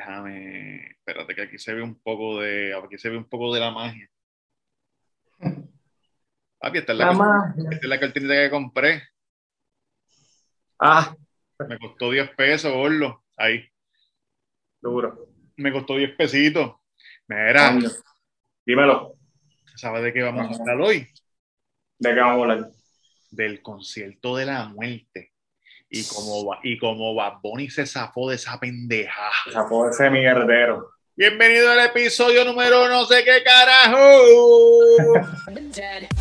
Déjame, espérate que aquí se ve un poco de, aquí se ve un poco de la magia. Papi, esta es la, La esta es la cortinita que compré. Ah, Me costó 10 pesos, gordo. Ahí. duro. Me costó 10 pesitos. Mira, Coño. Dímelo. ¿sabes de qué vamos a hablar hoy? ¿De qué vamos a hablar? Del concierto de la muerte. Y como, y como Bad Bunny se zafó de esa pendeja. Esa puede ser mi guerrero. Bienvenido al episodio número no sé qué carajo.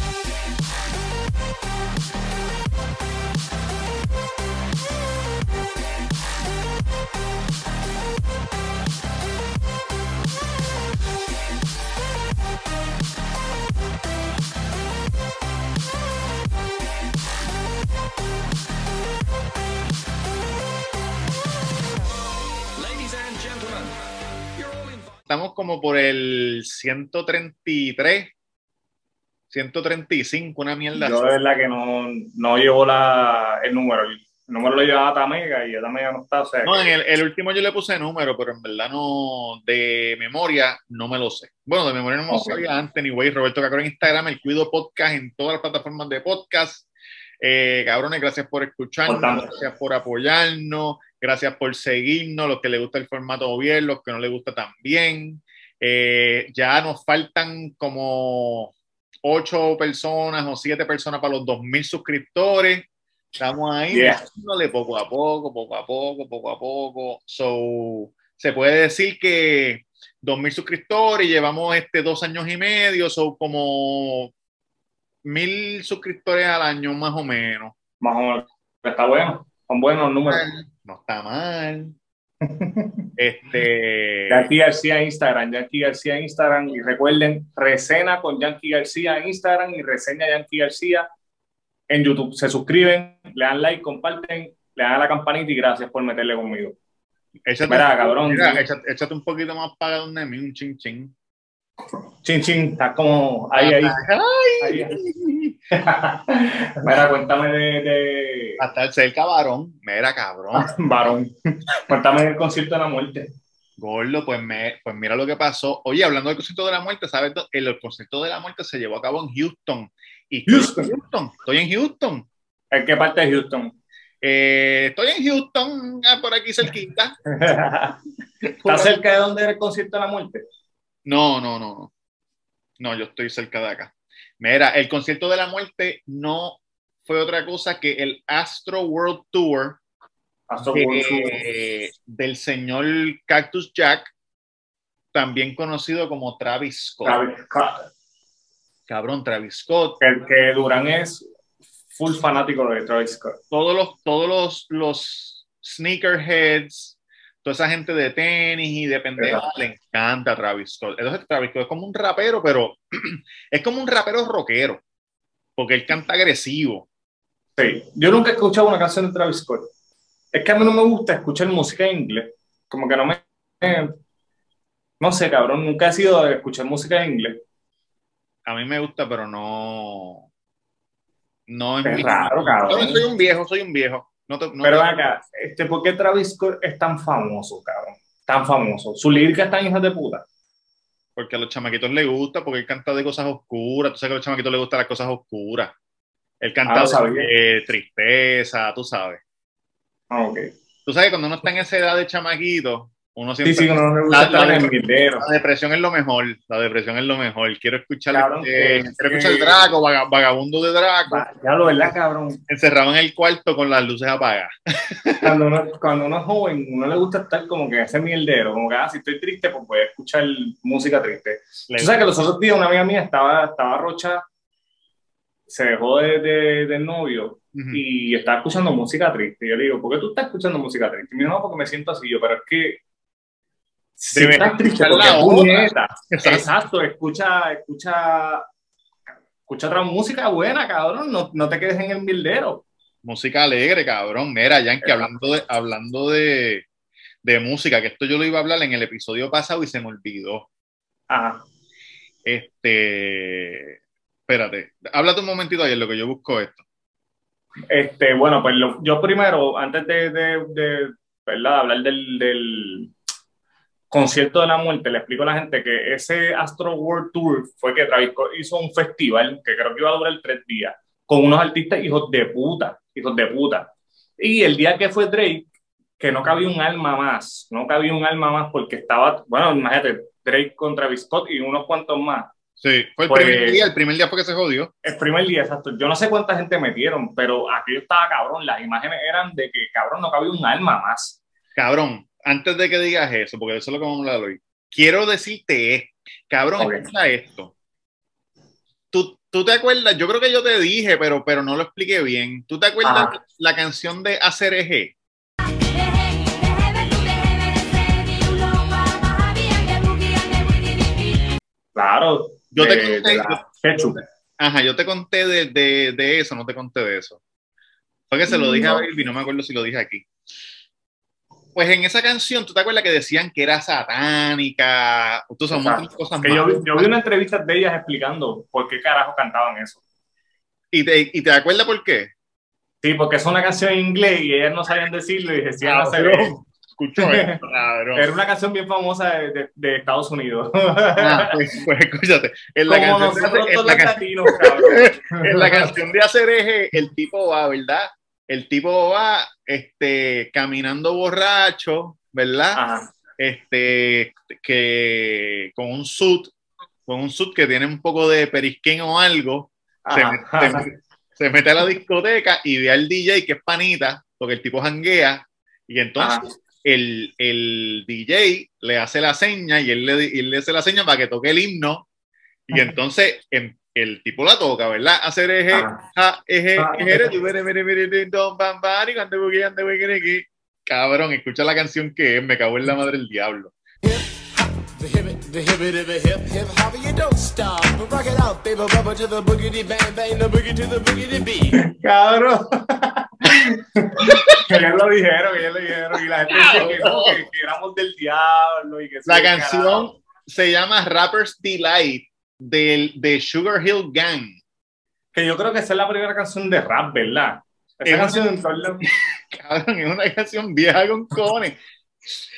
Estamos como por el 133, 135, una mierda. Yo de verdad que no, no llevo la, el número. El número lo llevaba Tamega y Tamega no está. O sea, No, en el, el último yo le puse número, pero en verdad no, de memoria no me lo sé. Bueno, de memoria no me lo Ok. sabía antes, anyway, Roberto Cacro en Instagram, el Cuido Podcast en todas las plataformas de podcast. Eh, cabrones, gracias por escucharnos, Importante. gracias por apoyarnos, gracias por seguirnos, los que les gusta el formato bien, los que no les gusta también. Eh, ya nos faltan como ocho personas o siete personas para los 2.000 suscriptores. Estamos ahí, Yeah. poco a poco, poco a poco, poco a poco. So, se puede decir que 2.000 suscriptores, llevamos este dos años y medio, son como mil suscriptores al año más o menos. más o menos. Está bueno. Son buenos números. No está mal. Este. Yankee García en Instagram, Yankee García en Instagram. Y recuerden, recena con Yankee García en Instagram y reseña Yankee García en YouTube. Se suscriben, le dan like, comparten, le dan a la campanita y gracias por meterle conmigo. Échate, Mira, cabrón, mira, sí. échate, échate un poquito más para donde mí, un chin chin. Chin, chin, está como ahí, ahí. Ay. ahí. Mira, cuéntame de, de Hasta el cerca varón. Mira, cabrón. varón. Cuéntame del concierto de la muerte. Gordo, pues, me, pues mira lo que pasó. Oye, hablando del concierto de la muerte, ¿sabes? El, el concierto de la muerte se llevó a cabo en Houston. Y estoy Houston. en Houston. Estoy en Houston. ¿En qué parte de Houston? Eh, estoy en Houston, ah, por aquí cerquita. ¿Está cerca de donde era el concierto de la muerte? No, no, no, no. No, yo estoy cerca de acá. Mira, el concierto de la muerte no fue otra cosa que el Astro World Tour por su- del señor Cactus Jack, también conocido como Travis Scott. Travis Scott. Cabrón, Travis Scott. El que Durán es full fanático de Travis Scott. Todos los, todos los, los sneakerheads, toda esa gente de tenis y de pendejas, le encanta Travis Scott. Entonces, Travis Scott es como un rapero, pero es como un rapero rockero, porque él canta agresivo. Sí. Yo nunca he escuchado una canción de Travis Scott. Es que a mí no me gusta escuchar música en inglés. Como que no me. No sé, cabrón. Nunca he sido de escuchar música en inglés. A mí me gusta, pero no. No es Es mi- raro, cabrón. Yo no soy un viejo, soy un viejo. No te- no Pero te- acá, este, ¿por qué Travis Scott es tan famoso, cabrón? Tan famoso. Su lírica están hijas de puta. porque a los chamaquitos les gusta, porque él canta de cosas oscuras. Tú sabes que a los chamaquitos les gustan las cosas oscuras. Él Ah, canta de tristeza, tú sabes. Ah, ok. Tú sabes que cuando uno está en esa edad de chamaquito, uno siempre. sí, no me gusta La- la- mierdero. La depresión es lo mejor. La depresión es lo mejor. Quiero escuchar, Cabrón, este, que- quiero escuchar Draco, vaga- vagabundo de Draco, Va, Ya lo verdad, cabrón. encerrado en el cuarto con las luces apagadas. Cuando uno, cuando uno es joven, uno le gusta estar como que ese mierdero, como que ah, si estoy triste, pues voy a escuchar música triste. Tú sabes que los otros días una amiga mía estaba, estaba rocha, se dejó de, de- del novio y estaba escuchando música triste. Yo le digo, ¿por qué tú estás escuchando música triste? Y me dijo, no, porque me siento así. Yo, pero es que si Deberías estás triste, porque la otra. puñeta. Exacto. Exacto, escucha, escucha, escucha otra música buena, cabrón. No, no te quedes en el mierdero. Música alegre, cabrón. Mira, Yankee, hablando de, hablando de, de música, que esto yo lo iba a hablar en el episodio pasado y se me olvidó. Ajá. Este. Espérate, háblate un momentito ayer, lo que yo busco esto. Este, bueno, pues lo- yo primero, antes de, de, de, ¿verdad? hablar del, del, concierto de la muerte, le explico a la gente que ese Astro World Tour fue que Travis Scott hizo un festival que creo que iba a durar tres días con unos artistas hijos de puta, hijos de puta. Y el día que fue Drake, que no cabía un alma más, no cabía un alma más porque estaba, bueno, imagínate, Drake con Travis Scott y unos cuantos más. Sí, fue el Pues- primer día, el primer día fue que se jodió. El primer día, exacto. Yo no sé cuánta gente metieron, pero aquello estaba cabrón. Las imágenes eran de que, cabrón, no cabía un alma más. Cabrón, antes de que digas eso, porque eso es lo que vamos a hablar hoy, quiero decirte esto. Cabrón, esto. ¿Tú, tú te acuerdas, yo creo que yo te dije, pero, pero no lo expliqué bien. ¿Tú te acuerdas Ajá. la canción de Hacer Eje? Claro. Yo te conté- Ketchup. Ajá, yo te conté de, de, de eso, no te conté de eso. Fue que se lo dije a. Baby, no me acuerdo si lo dije aquí. Pues en esa canción, ¿tú te acuerdas que decían que era satánica? Tú sabes, de cosas Que yo, más. vi- yo vi una entrevista de ellas explicando por qué carajo cantaban eso. ¿Y te, ¿Y te acuerdas por qué? Sí, porque es una canción en inglés y ellas no sabían decirlo y decían hacer Cabrón, Escucho esto. Era una canción bien famosa de, de- de Estados Unidos. Ah, pues, pues escúchate. En la, Como canción de, nosotros en, la los can- latinos, en la canción de hacer eje, el tipo va, ¿verdad? El tipo va este, caminando borracho, ¿verdad? Ajá. Este, que con un suit, con un suit que tiene un poco de perisquén o algo, se, Ajá. se- se mete a la discoteca y ve al DJ que es panita, porque el tipo janguea, y entonces el, el DJ le hace la seña y él le, y él le hace la seña para que toque el himno, y entonces em- el tipo la toca, ¿verdad? Hacer eje, eje, Ah. eje, aquí. Cabrón, escucha la canción que es, me cago en la madre del diablo. The the hip, the hip, hip, hop, you don't stop. Rock it out, baby, rubber to the boogity bang bang, the boogie to the boogity beat. Cabrón. que ya lo dijeron, que ya lo dijeron. Y la gente decía que, no, que, que éramos del diablo. Y que La canción carajo. se llama Rapper's Delight del, de Sugar Hill Gang. Que yo creo que esa es la primera canción de rap, ¿verdad? Esa Es canción lados- Cabrón, es una canción vieja con cojones.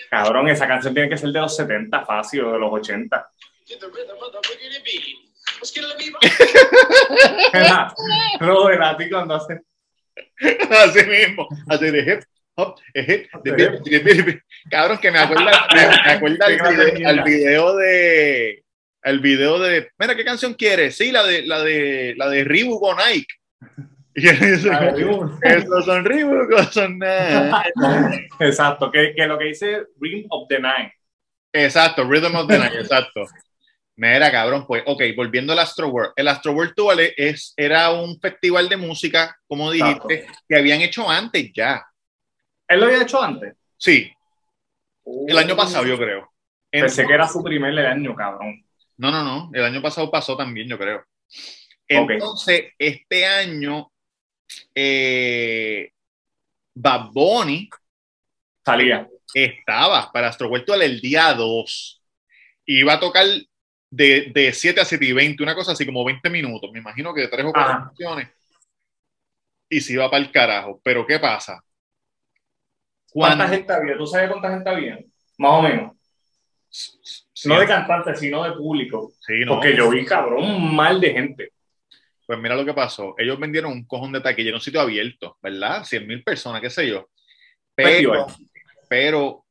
Cabrón, esa canción tiene que ser de los 70 fácil o de los 80. Lo de Lati cuando hace. Así mismo. Así de hip, hop, hip, de. Cabrón, que me acuerda, me, me acuerda al, video, al video de. Al video de. Mira, ¿qué canción quieres? Sí, la de la de la de Reebok o Nike. Y él dice. Esos son Reebok o son Nike. Exacto, que, que lo que dice Ring of the Night. Exacto, Rhythm of the Night, exacto. Mira, cabrón, pues, ok, volviendo al Astro World. El Astro World Tour es, era un festival de música, como dijiste, que habían hecho antes ya. ¿Él lo había hecho antes? Sí, el año pasado, yo creo. Pensé que era su primer año, cabrón. No, no, no, el año pasado pasó también, yo creo. Entonces, este año, eh, Bad Bunny Salía. estaba para Astro Tour el día 2. Iba a tocar de, de 7 a 7 y 20, una cosa así como 20 minutos. Me imagino que de 3 o 4 Ajá. canciones. Y se iba para el carajo. Pero ¿qué pasa? ¿Cuánta Cuando, gente había? ¿Tú sabes cuánta gente había? Más o menos. No de cantantes, sino de público. sí, no. Porque yo vi, cabrón, mal de gente. Pues mira lo que pasó. Ellos vendieron un cojón de taquilla en un sitio abierto, ¿verdad? 100 mil personas, qué sé yo. Pero, Festival. pero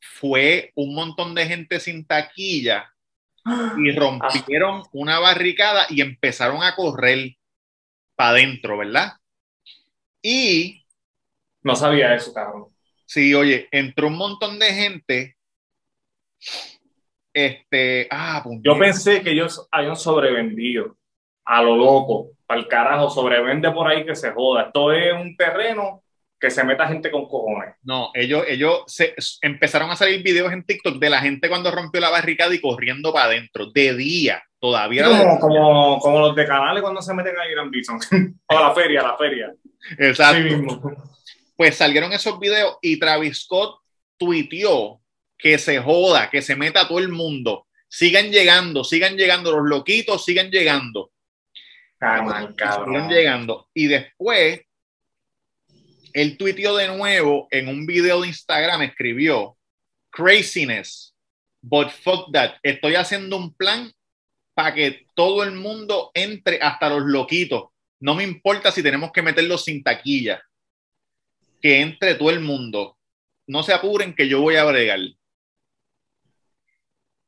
fue un montón de gente sin taquilla y rompieron una barricada y empezaron a correr para adentro, ¿verdad? Y No sabía eso, cabrón. sí, oye, entró un montón de gente. Este, ah, Yo puñeta. pensé que ellos habían sobrevendido a lo loco. Para el carajo, sobrevende por ahí que se joda. Esto es un terreno que se meta gente con cojones. No, ellos, ellos se, empezaron a salir videos en TikTok de la gente cuando rompió la barricada y corriendo para adentro, de día, todavía Como, como, como los de canales cuando se meten a Irán Bison. o a la feria, a la feria. Exacto. Sí mismo. Pues salieron esos videos y Travis Scott tuiteó que se joda, que se meta todo el mundo. Sigan llegando, sigan llegando, los loquitos sigan llegando. Ah, Sigan llegando. Y después, él tuiteó de nuevo en un video de Instagram, escribió craziness. But fuck that. Estoy haciendo un plan para que todo el mundo entre, hasta los loquitos. No me importa si tenemos que meterlos sin taquilla. Que entre todo el mundo. No se apuren que yo voy a bregar.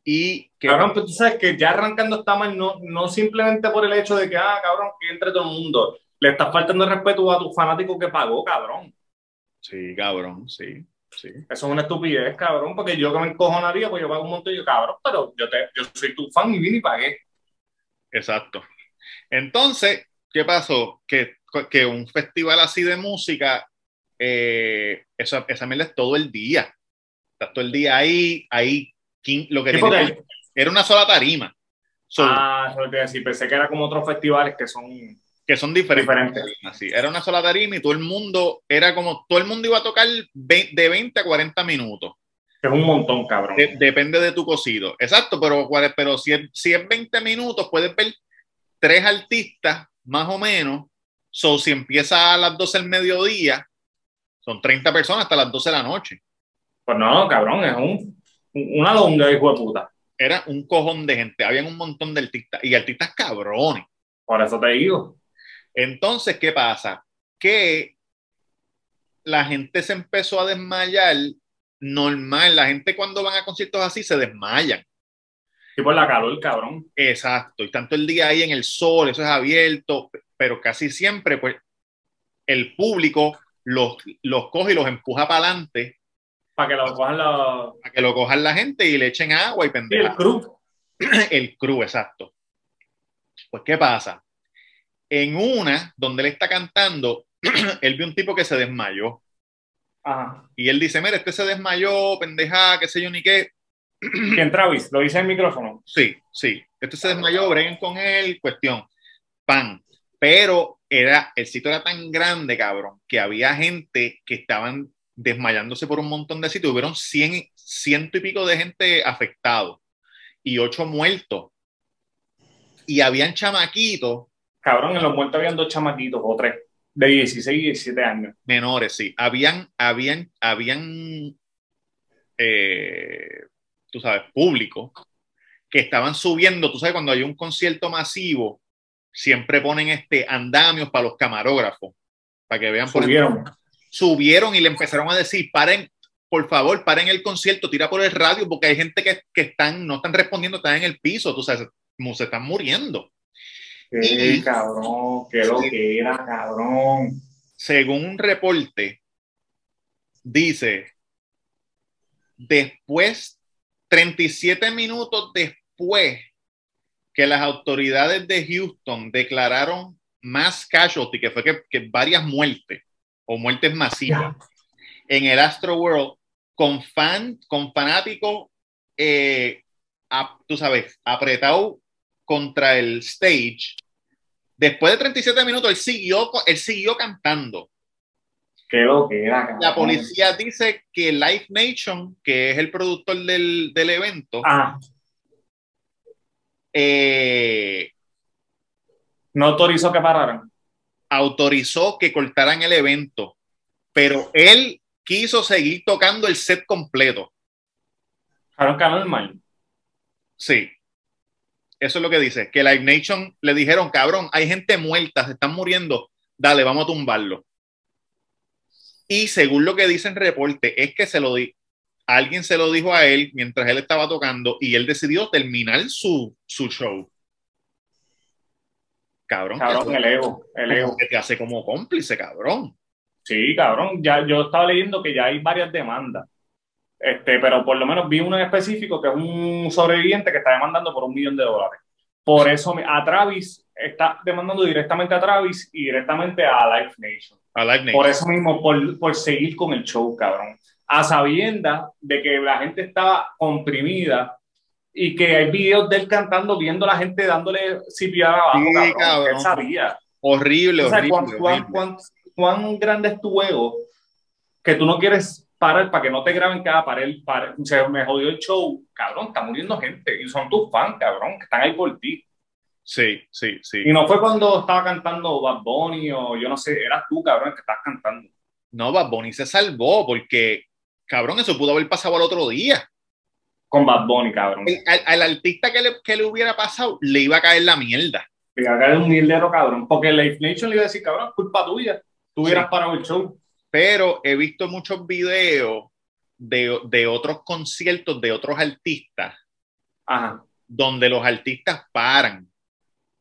Y que Cabrón, pero tú sabes que ya arrancando está mal, no, no simplemente por el hecho de que, ah, cabrón, que entre todo el mundo. Le estás faltando el respeto a tu fanático que pagó, cabrón. Sí, cabrón, sí, sí. Eso es una estupidez, cabrón, porque yo que me encojonaría, pues yo pago un montón y yo, cabrón, pero yo, te, yo soy tu fan y vine y pagué. Exacto. Entonces, ¿qué pasó? Que, que un festival así de música, eh, esa, esa mierda es todo el día. Estás todo el día ahí, ahí, lo que que- era una sola tarima. So, ah, eso iba a decir, pensé que era como otros festivales que son... que son diferentes. Diferentes. tarimas, sí. Era una sola tarima y todo el mundo, era como, todo el mundo iba a tocar de 20 a 40 minutos. que es un montón, cabrón. De- depende de tu cocido. Exacto, pero, pero si, es, si es 20 minutos, puedes ver tres artistas, más o menos. So, si empieza a las 12 del mediodía, son 30 personas hasta las 12 de la noche. Pues no, cabrón, es un, una longa, hijo de puta. Era un cojón de gente, habían un montón de artistas y artistas cabrones. Por eso te digo. Entonces, ¿qué pasa? Que la gente se empezó a desmayar normal. La gente cuando van a conciertos así se desmayan. Y por la calor, cabrón. Exacto, y tanto el día ahí en el sol, eso es abierto, pero casi siempre, pues, el público los, los coge y los empuja para adelante Para que lo cojan la... para que lo cojan la gente y le echen agua y Sí, el cruz. El crew, exacto. Pues, ¿qué pasa? En una, donde él está cantando, él vio un tipo que se desmayó. Ajá. Y él dice, mira, este se desmayó, pendeja, qué sé yo ni qué. ¿Quién, Travis? Lo dice en el micrófono. Sí, sí. Este se desmayó, breguen con él, cuestión. Pan. Pero era, el sitio era tan grande, cabrón, que había gente que estaban desmayándose por un montón de sitios. Hubieron cien, ciento y pico de gente afectado y ocho muertos. Y habían chamaquitos Cabrón, en los muertos habían dos chamaquitos o tres. De 16 y 17 años. menores, sí. Habían, habían, habían, eh, tú sabes, público que estaban subiendo. Tú sabes, cuando hay un concierto masivo, siempre ponen este andamios para los camarógrafos, para que vean por Subieron. Subieron y le empezaron a decir, paren, por favor, paren el concierto, tira por el radio, porque hay gente que, que están, no están respondiendo, están en el piso, tú sabes, como se están muriendo. Qué Y- cabrón, qué lo que era, cabrón. Según un reporte, dice, después, 37 minutos después que las autoridades de Houston declararon más casualty, que fue que, que varias muertes o muertes masivas en el Astro World con fan, con fanáticos, eh, a- tú sabes, apretado contra el stage. Después de 37 minutos, él siguió, él siguió cantando. Qué lo que era. La policía dice que Live Nation, que es el productor del, del evento, Ah, eh, no autorizó que pararan. Autorizó que cortaran el evento, pero él quiso seguir tocando el set completo. Que normal. Sí. Eso es lo que dice, que Live Nation le dijeron, cabrón, hay gente muerta, se están muriendo, dale, vamos a tumbarlo. Y según lo que dice en reporte, es que se lo di alguien se lo dijo a él mientras él estaba tocando y él decidió terminar su, su show. Cabrón, el ego, el ego. que te hace como cómplice, cabrón. Sí, cabrón. Ya, yo estaba leyendo que ya hay varias demandas. Este, pero por lo menos vi uno en específico que es un sobreviviente que está demandando por un millón de dólares. Por eso a Travis está demandando directamente a Travis y directamente a Life Nation. A Live Nation. Por eso mismo, por, por seguir con el show, cabrón. A sabienda de que la gente estaba comprimida y que hay videos de él cantando, viendo a la gente dándole CPR abajo, Sí, cabrón. Él sabía. Horrible, O sea, horrible, cuán, cuán- horrible. cuán- cuán grande es tu ego que tú no quieres parar para que no te graben cada pared. pared. Se me jodió el show. Cabrón, está muriendo gente. Y son tus fans, cabrón, que están ahí por ti. Sí, sí, sí. Y no fue cuando estaba cantando Bad Bunny o yo no sé, eras tú, cabrón, que estás cantando. No, Bad Bunny se salvó porque, cabrón, eso pudo haber pasado al otro día. Con Bad Bunny, cabrón. El- al, al artista que le, que le hubiera pasado, le iba a caer la mierda. Y acá era un mierdero, cabrón. Porque Life Nation le iba a decir, cabrón, culpa tuya. Tú hubieras Sí. parado el show. Pero he visto muchos videos de, de otros conciertos de otros artistas Ajá. donde los artistas paran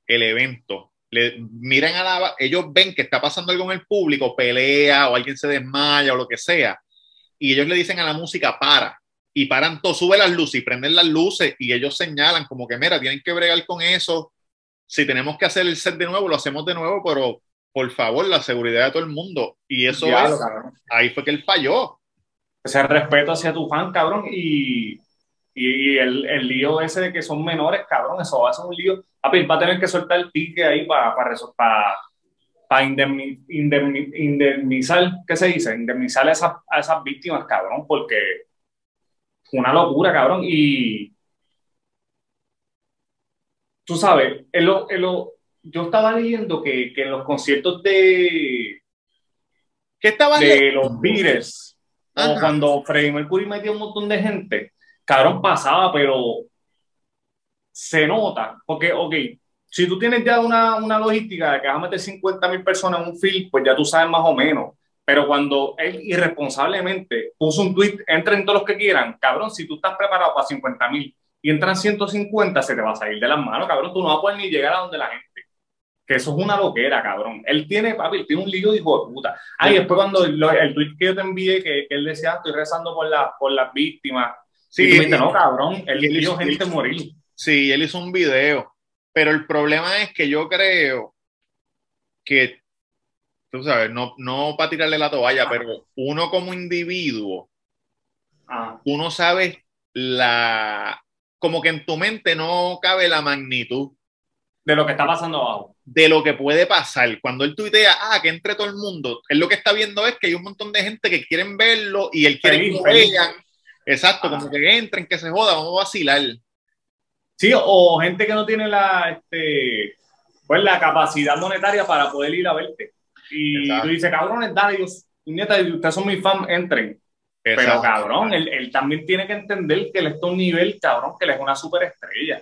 el evento, le miran a la, ellos ven que está pasando algo en el público, pelea o alguien se desmaya o lo que sea, y ellos le dicen a la música para, y paran todo, sube las luces y prenden las luces y ellos señalan como que mira, tienen que bregar con eso, si tenemos que hacer el set de nuevo, lo hacemos de nuevo, pero por favor, la seguridad de todo el mundo, y eso Diablo, es, cabrón. ahí fue que él falló. Ese respeto hacia tu fan, cabrón. Y, y, y el, el lío ese de que son menores, cabrón, eso va a ser un lío. Papi, va a tener que soltar el pique ahí para para indemnizar, ¿qué se dice? Indemnizar a esas, a esas víctimas, cabrón, porque una locura, cabrón. Y tú sabes, en lo- en lo- yo estaba leyendo que, que en los conciertos de, ¿Qué estaban de los Beatles, o cuando Freddie Mercury metió un montón de gente, cabrón, pasaba, pero se nota, porque, ok, si tú tienes ya una, una logística de que vas a meter 50 mil personas en un film, pues ya tú sabes más o menos. Pero cuando él irresponsablemente puso un tweet, entren todos los que quieran, cabrón, si tú estás preparado para 50 mil y entran 150, se te va a salir de las manos, cabrón, tú no vas a poder ni llegar a donde la gente. Que eso es una loquera, cabrón. Él tiene, papi, él tiene un lío de hijo de puta. Ah, y después cuando lo- el tweet que yo te envié, que, que él decía, "Ah, estoy rezando por, la, por las víctimas. Sí, y tú me dices, no, cabrón, él él hizo- gente morir. Sí, él hizo un video, pero el problema es que yo creo que, tú sabes, no, no para tirarle la toalla, pero uno como individuo, Ah, uno sabe la, como que en tu mente no cabe la magnitud de lo que está pasando abajo. de lo que puede pasar. Cuando él tuitea, ah, que entre todo el mundo, él lo que está viendo es que hay un montón de gente que quieren verlo y él quiere Feliz, que lo vean. Exacto, Ajá. como que entren, que se joda, vamos a vacilar. Sí, o gente que no tiene la, este, pues, la capacidad monetaria para poder ir a verte. Y Exacto. tú dices, cabrones, dale, Dios, nieta, ustedes son mis fans, entren. Pero cabrón, él, él también tiene que entender que él está a un nivel, cabrón, que él es una superestrella.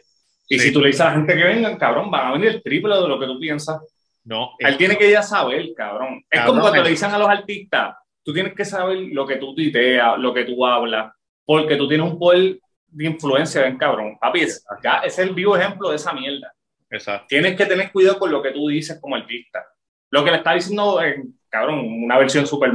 Y Sí. si tú le dices a la gente que vengan, cabrón, van a venir el triple de lo que tú piensas. No, Él tiene que ya saber, cabrón. Es Cabrón, como cuando le dicen a los artistas, tú tienes que saber lo que tú tuiteas, lo que tú hablas, porque tú tienes un poder de influencia, ven, cabrón. Papi, es, ese es el vivo ejemplo de esa mierda. Exacto. Tienes que tener cuidado con lo que tú dices como artista. Lo que le está diciendo, eh, cabrón, una versión súper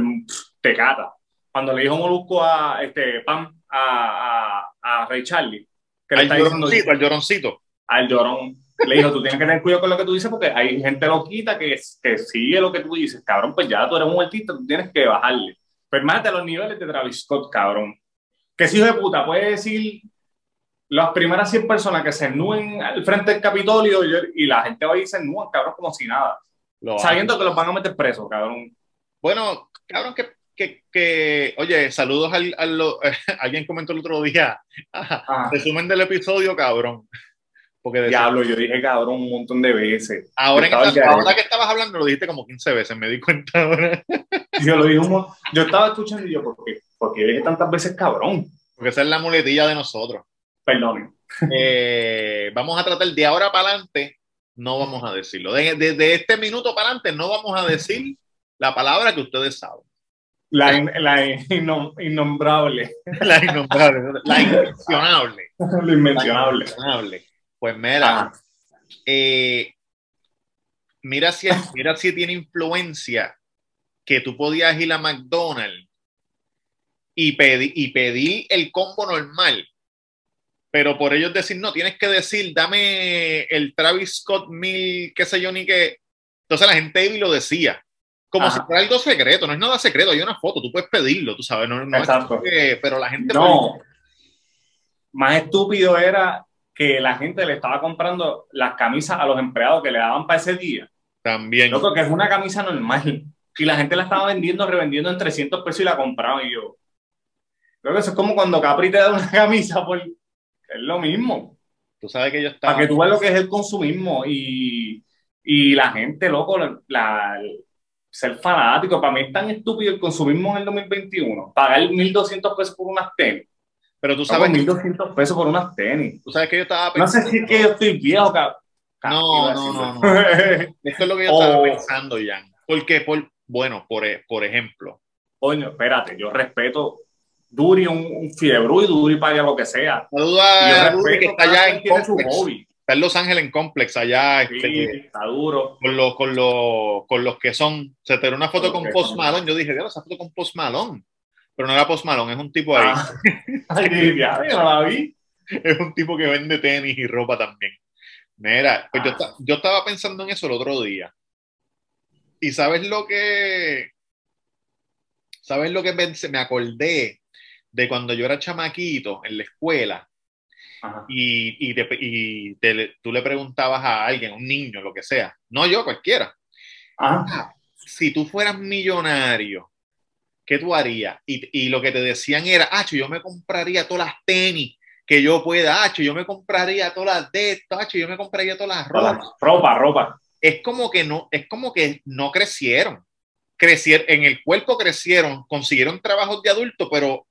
tecata. Cuando le dijo Molusco a este Pam, a, a, a Ray Charlie, que le Al está diciendo lloroncito, al lloroncito. al llorón. Le dijo, tú tienes que tener cuidado con lo que tú dices porque hay gente loquita que, que sigue lo que tú dices. Cabrón, pues ya tú eres un artista, tú tienes que bajarle. Permate los niveles de Travis Scott, cabrón. Que si hijo de puta puede decir las primeras 100 personas que se ennúen al frente del Capitolio y, la gente va a y se ennúan, cabrón, como si nada. Lo Sabiendo que los van a meter presos, cabrón. Bueno, cabrón, que, que, que oye, saludos al, al- lo- alguien comentó el otro día. Ah, resumen del episodio, cabrón. Porque decía- diablo, yo dije cabrón un montón de veces. ahora, al garete. ahora que estabas hablando lo dijiste como 15 veces, me di cuenta ahora. Yo lo dije un Yo estaba escuchando y yo, ¿por qué? ¿Por qué dije tantas veces cabrón? Porque esa es la muletilla de nosotros. Perdón. Eh, vamos a tratar de ahora para adelante, no vamos a decirlo. De- Desde este minuto para adelante no vamos a decir la palabra que ustedes saben. La, in- la innom- innombrable, La innombrable, la inmencionable. lo inmencionable. Pues mira, Ajá. eh, mira, si, mira si tiene influencia que tú podías ir a McDonald's y, pedi- y pedir el combo normal, pero por ellos decir, no, tienes que decir, dame el Travis Scott mil, qué sé yo, ni qué. Entonces la gente lo decía. Como Ajá. si fuera algo secreto, no es nada secreto, hay una foto, tú puedes pedirlo, tú sabes, no, no es Exacto. que- pero la gente No. Más estúpido era que la gente le estaba comprando las camisas a los empleados que le daban para ese día. también. Loco, que es una camisa normal. Y la gente la estaba vendiendo, revendiendo en 300 pesos y la compraban. Y yo, creo que eso es como cuando Capri te da una camisa por... Es lo mismo. Tú sabes que yo estaba. Para que tú veas lo que es el consumismo y, y la gente, loco, la, la- ser fanático. Para mí es tan estúpido el consumismo en el 2021. Pagar 1.200 pesos por unas tenis. Pero tú ¿Sabes? sabes, 1.200 pesos por unas tenis. tú sabes que yo estaba No sé pensando. si es que yo estoy viejo, cabrón. No, no, no, no. Esto es lo que yo estaba Oh. pensando, Jan. Porque, por, bueno, por, e- por ejemplo, Coño, espérate, yo respeto Duri un, un Fidebru y Duri paga lo que sea. saluda yo a Rudy, que está allá en Complex. Está en Los Ángeles en Complex, allá Sí, este, está duro. con, los, con, los, con los que son. Se te dio una foto Con con Post. Malone. Yo dije, diablo, esa foto con Post Malone. Pero no era Post Malone, es un tipo ahí. Ah. Ay, ya, yo no la vi. Es un tipo que vende tenis y ropa también. Mira, pues yo, Ah. esta- yo estaba pensando en eso el otro día. Y sabes lo que. ¿Sabes lo que pensé? Me acordé de cuando yo era chamaquito en la escuela Ajá. y, y, te- y te- tú le preguntabas a alguien, un niño, lo que sea, no yo, cualquiera, Ajá. si tú fueras millonario, ¿qué tú harías? Y, y lo que te decían era, Acho, yo me compraría todas las tenis que yo pueda, Acho, yo me compraría todas las de esto, Acho, yo me compraría todas las ropas. Ropa, ropa. Es como que no, es como que no crecieron. Crecieron, en el cuerpo crecieron, consiguieron trabajos de adulto, pero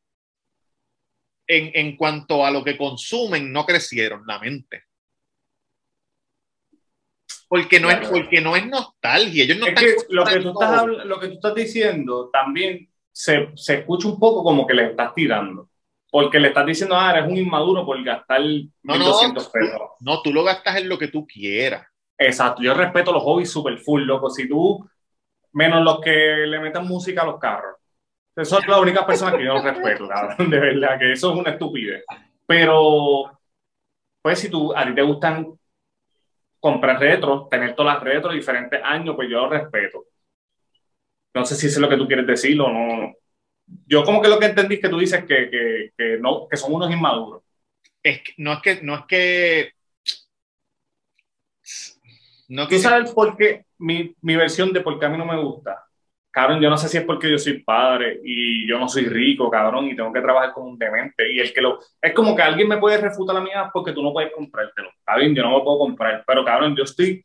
en, en cuanto a lo que consumen, no crecieron la mente. Porque no, es, porque no es nostalgia. Ellos no Es están que lo que, tú estás, habl- lo que tú estás diciendo también se, se escucha un poco como que le estás tirando. Porque le estás diciendo, ah, eres un inmaduro por gastar No, 1.200 pesos. No, tú lo gastas en lo que tú quieras. Exacto, yo respeto los hobbies super full, loco. Si tú, menos los que le meten música a los carros. Esas son las únicas personas que yo no respeto, cabrón. De verdad, que eso es una estupidez. Pero, pues si tú, a ti te gustan comprar retro, tener todas las retro diferentes años, pues yo lo respeto. No sé si eso es lo que tú quieres decir o no. Yo como que lo que entendí es que tú dices que, que, que no, que son unos inmaduros. Es que, no es que, no es que. No ¿Tú que sabes por qué mi, mi versión de por qué a mí no me gusta? Cabrón, yo no sé si es porque yo soy padre y yo no soy rico, cabrón, y tengo que trabajar con un demente. Y el que lo. Es como que alguien me puede refutar la mía porque tú no puedes comprártelo. Está bien, yo no me puedo comprar. Pero, cabrón, yo estoy.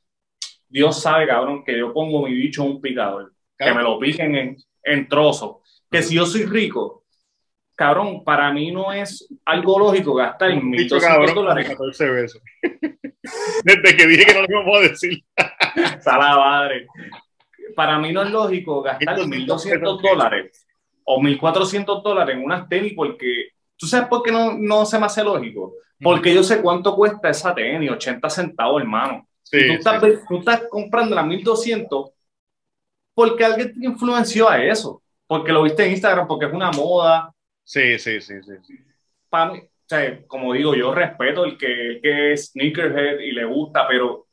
Dios sabe, cabrón, que yo pongo mi bicho en un picador. Que me lo piquen en, en trozos. Que si yo soy rico, cabrón, para mí no es algo lógico gastar en dicho 1.200 cabrón dólares. 14 veces. Desde que dije que no lo íbamos a decir. Sala madre. Para mí no es lógico gastar 1.200 dólares o 1.400 dólares en unas tenis porque, ¿tú sabes por qué no, no se me hace lógico? Porque yo sé cuánto cuesta esa tenis, 80 centavos, hermano. Sí, tú, estás, sí. tú estás comprando la 1.200 porque alguien te influenció a eso. Porque lo viste en Instagram, porque es una moda. Sí, sí, sí, sí, sí. Para mí, o sea, como digo, yo respeto el que, el que es sneakerhead y le gusta, pero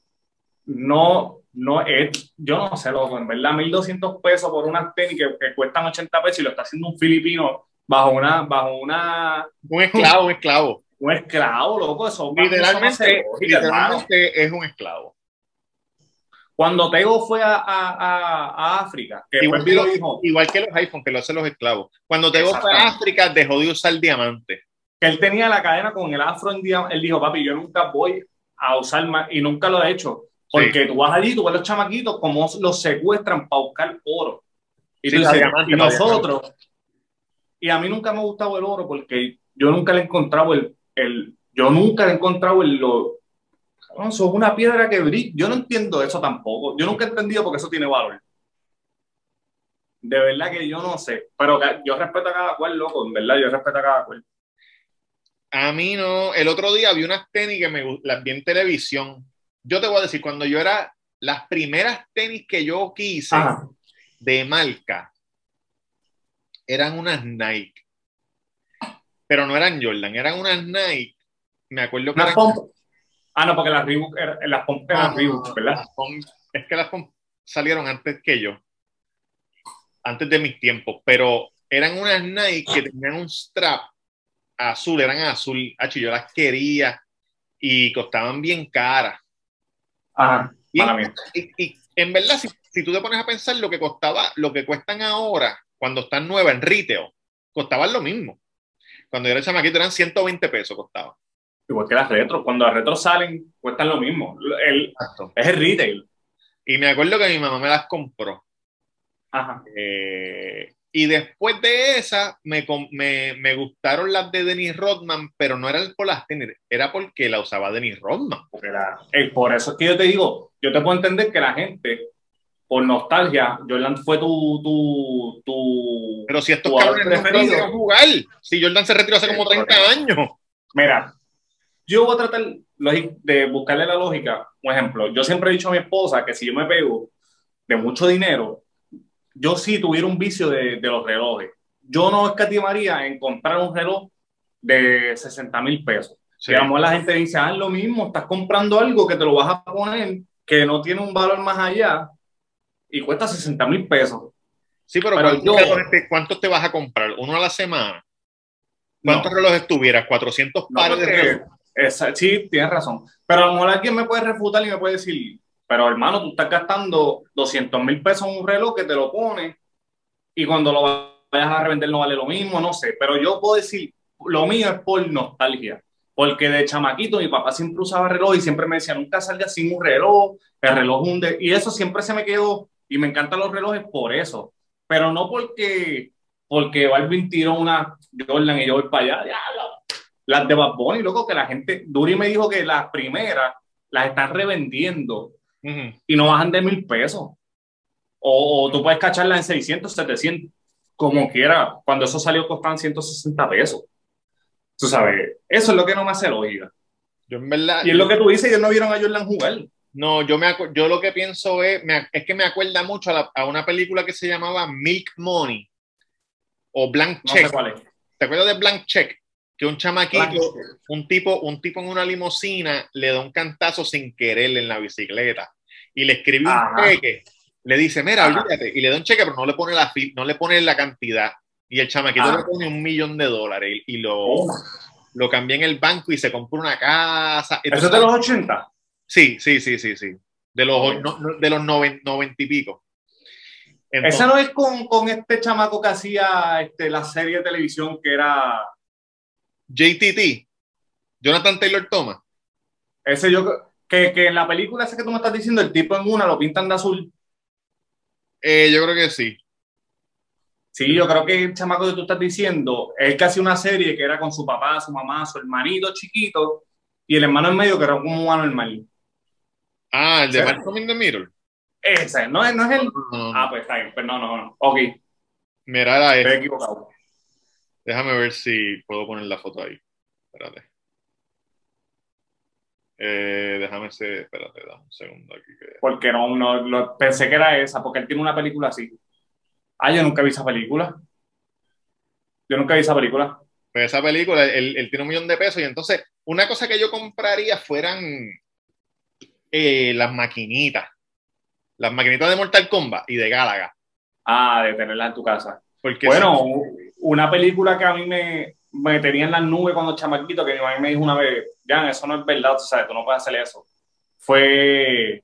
no, no es, yo no sé, loco, en verdad, 1.200 pesos por unas tenis que, que cuestan 80 pesos y lo está haciendo un filipino bajo una, bajo una, Un esclavo, un esclavo. un esclavo, loco, eso Literalmente, literalmente es un esclavo. Cuando Tego fue a, a, a, África, que Igual que, los, dijo igual que los iPhones, que lo hacen los esclavos. Cuando Tego fue a. África, dejó de usar diamante. que él tenía la cadena con el afro en día, él dijo, papi, yo nunca voy a usar más, y nunca lo he hecho, porque tú vas allí, tú ves los chamaquitos, como los secuestran para buscar oro. Y, Sí, tú la dices, diamante, y la nosotros, y a mí nunca me ha gustado el oro, porque yo nunca le he encontrado el, el yo nunca le he encontrado el, lo, no, eso es una piedra que brilla, yo no entiendo eso tampoco, yo nunca he entendido porque eso tiene valor. De verdad que yo no sé, pero yo respeto a cada cual, loco, en verdad, yo respeto a cada cual. A mí no. El otro día vi unas tenis que me las vi en televisión. Yo te voy a decir, cuando yo era las primeras tenis que yo quise Ajá. de marca eran unas Nike. Pero no eran Jordan, eran unas Nike. Me acuerdo que eran-. Ah, no, porque las Reebok, eran- las pump eran No, Reebok, ¿verdad? las Pump- es que las Pump salieron antes que yo, antes de mis tiempos, pero eran unas Nike que tenían un strap azul, eran azul, Hacho, yo las quería y costaban bien caras. Ajá. Mía. y, y en verdad, si, si tú te pones a pensar lo que costaba, lo que cuestan ahora, cuando están nuevas en retail, costaban lo mismo. Cuando yo era chamaquito eran 120 pesos costaba. Igual que las retro. Cuando las retro salen, cuestan lo mismo. El, Exacto. es el retail. Y me acuerdo que mi mamá me las compró. Ajá. Eh, y después de esa, me, me, me gustaron las de Dennis Rodman, pero no eran por las tenis, era porque la usaba Dennis Rodman. Era- eh, por eso es que yo te digo, yo te puedo entender que la gente, por nostalgia, Jordan fue tu, tu, tu... Pero si estos cabrones no jugar, si Jordan se retiró hace como 30 años. Mira, yo voy a tratar de buscarle la lógica. Un ejemplo, yo siempre he dicho a mi esposa que si yo me pego de mucho dinero, yo sí tuviera un vicio de, de los relojes. Yo no escatimaría en comprar un reloj de 60 mil pesos. Sí. Y a lo mejor la gente dice, ah, es lo mismo, estás comprando algo que te lo vas a poner, que no tiene un valor más allá y cuesta 60 mil pesos. Sí, pero, Pero ¿cuántos, yo- relojes te, cuántos te vas a comprar? ¿Uno a la semana? ¿Cuántos No. relojes tuvieras? ¿400 No, pares de porque- relojes? esa- sí, tienes razón. Pero a lo mejor alguien me puede refutar y me puede decir, pero hermano, tú estás gastando 200 mil pesos en un reloj que te lo pone y cuando lo vayas a revender no vale lo mismo, no sé. Pero yo puedo decir, lo mío es por nostalgia. Porque de chamaquito mi papá siempre usaba reloj y siempre me decía, nunca salgas sin un reloj, el reloj es un de... Y eso siempre se me quedó y me encantan los relojes por eso. Pero no porque, porque Balvin tiró una Jordan y yo voy para allá. Las de Bad Bunny, loco, que la gente, Duri me dijo que las primeras las están revendiendo Y no bajan de mil pesos. O, o tú puedes cacharlas en 600, 700, como quiera. Cuando eso salió costaban 160 pesos. Tú sabes, eso es lo que no me hace lógica. Yo en verdad... Y es lo que tú dices, ellos no vieron a Jordan jugar. No, yo, me yo lo que pienso es, me es que me acuerda mucho a, la- a una película que se llamaba Milk Money o Blank No Check. sé cuál es. ¿Te acuerdas de Blank Check? Que un chamaquito, un tipo, un tipo en una limusina le da un cantazo sin querer en la bicicleta y le escribe un cheque. Le dice, mira, Ajá. olvídate. Y le da un cheque, pero no le pone la, no le pone la cantidad. Y el chamaquito Ajá. le pone un millón de dólares y, y lo, Oh, lo cambia en el banco y se compra una casa. ¿Eso es de los 80? Sí, sí, sí, sí, sí. De los, Ok. no- no- de los noven- noventa y pico. Entonces, Ese no es con, con este chamaco que hacía este, la serie de televisión que era. JTT, Jonathan Taylor Thomas. Ese yo. Que, que en la película esa que tú me estás diciendo, el tipo en una lo pintan de azul. Eh, yo creo que sí. Sí, yo creo que el chamaco que tú estás diciendo, él que hacía una serie que era con su papá, su mamá, su hermanito chiquito y el hermano en medio que era como un anormal. Ah, el de. Malcolm in the Middle. Ese, no es, no es el. No, no, no. Ah, pues está bien, pues no, no, no. Ok, Mira, era estoy equivocado. Déjame ver si puedo poner la foto ahí. Espérate. Eh, déjame ser. Espérate, dame un segundo aquí. que- Porque no, no, lo- pensé que era esa, porque él tiene una película así. Ah, yo nunca vi esa película. Yo nunca vi esa película. Pues esa película, él, él tiene un millón de pesos y entonces una cosa que yo compraría fueran eh, las maquinitas. Las maquinitas de Mortal Kombat y de Galaga. Ah, de tenerla en tu casa. Porque Bueno, una película que a mí me, me tenía en las nubes cuando chamaquito, que mi mamá me dijo una vez, Jan, eso no es verdad, tú sabes, tú no puedes hacer eso. Fue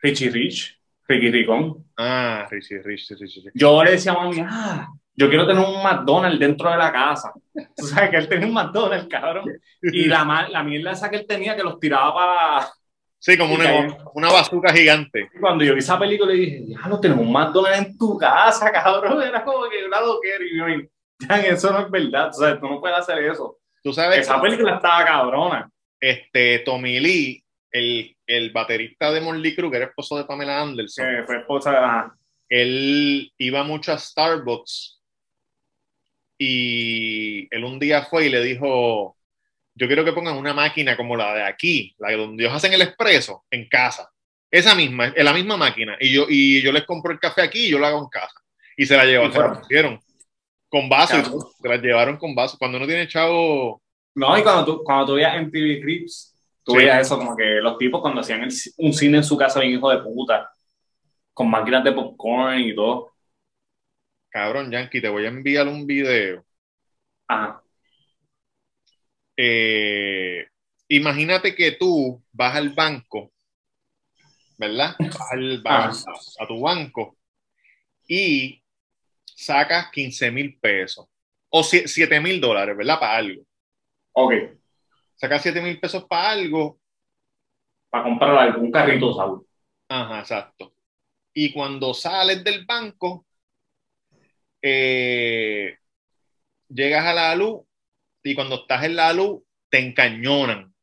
Richie Rich, Ricky Ricón. Ah, Richie, Richie, Richie. Richie. Yo le decía a mami, ah, yo quiero tener un McDonald's dentro de la casa. Tú sabes que él tenía un McDonald's, cabrón. Y la, la mierda esa que él tenía que los tiraba para... Sí, como una, una bazooka gigante. Cuando yo vi esa película, le dije, ya lo tenemos un McDonald's en tu casa, cabrón. Era como que una loquera. Y yo, eso no es verdad. Tú sabes, tú no puedes hacer eso. Tú sabes, Esa película estaba cabrona. este, Tommy Lee, el, el baterista de Morley Crew, que era esposo de Pamela Anderson, Que fue esposa de... ajá. él iba mucho a Starbucks y él un día fue y le dijo, yo quiero que pongan una máquina como la de aquí, la de donde ellos hacen el expreso, en casa. Esa misma, es la misma máquina. Y yo, y yo les compro el café aquí y yo lo hago en casa. Y se la llevaron, se la pusieron. Con vaso y Claro. todo. Se la llevaron con vaso. Cuando uno tiene chavo, No, y cuando tú, cuando tú veías MTV Cribs, tú Sí. veías eso, como que los tipos cuando hacían el- un cine en su casa, bien hijo de puta, con máquinas de popcorn y todo. cabrón, Yankee, te voy a enviar un video. Ajá. Eh, imagínate que tú vas al banco, ¿verdad? Vas, al- vas a, a tu banco y sacas 15 mil pesos o 7 mil dólares, ¿verdad? Para algo. Ok, Sacas 7 mil pesos para algo, para comprar algún carrito, Saúl. ajá, exacto. y cuando sales del banco, eh, llegas a la luz y cuando estás en la luz te encañonan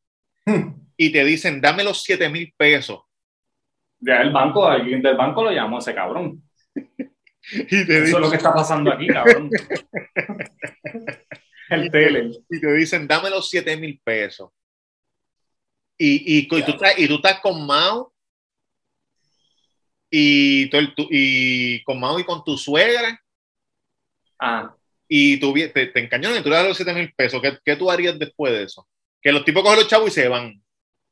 y te dicen, dame los 7 mil pesos. Ya el banco, alguien del banco lo llamó a ese cabrón. Y te, Eso es dicen, lo que está pasando aquí, cabrón. el tele. y te dicen, dame los 7 mil pesos. Y, y, tú estás, y tú estás con Mao y, tu- y con Mao y con tu suegra Ah, y tú te, te encañonan y tú le das los 7 mil pesos. ¿Qué, ¿Qué tú harías después de eso? Que los tipos cogen los chavos y se van.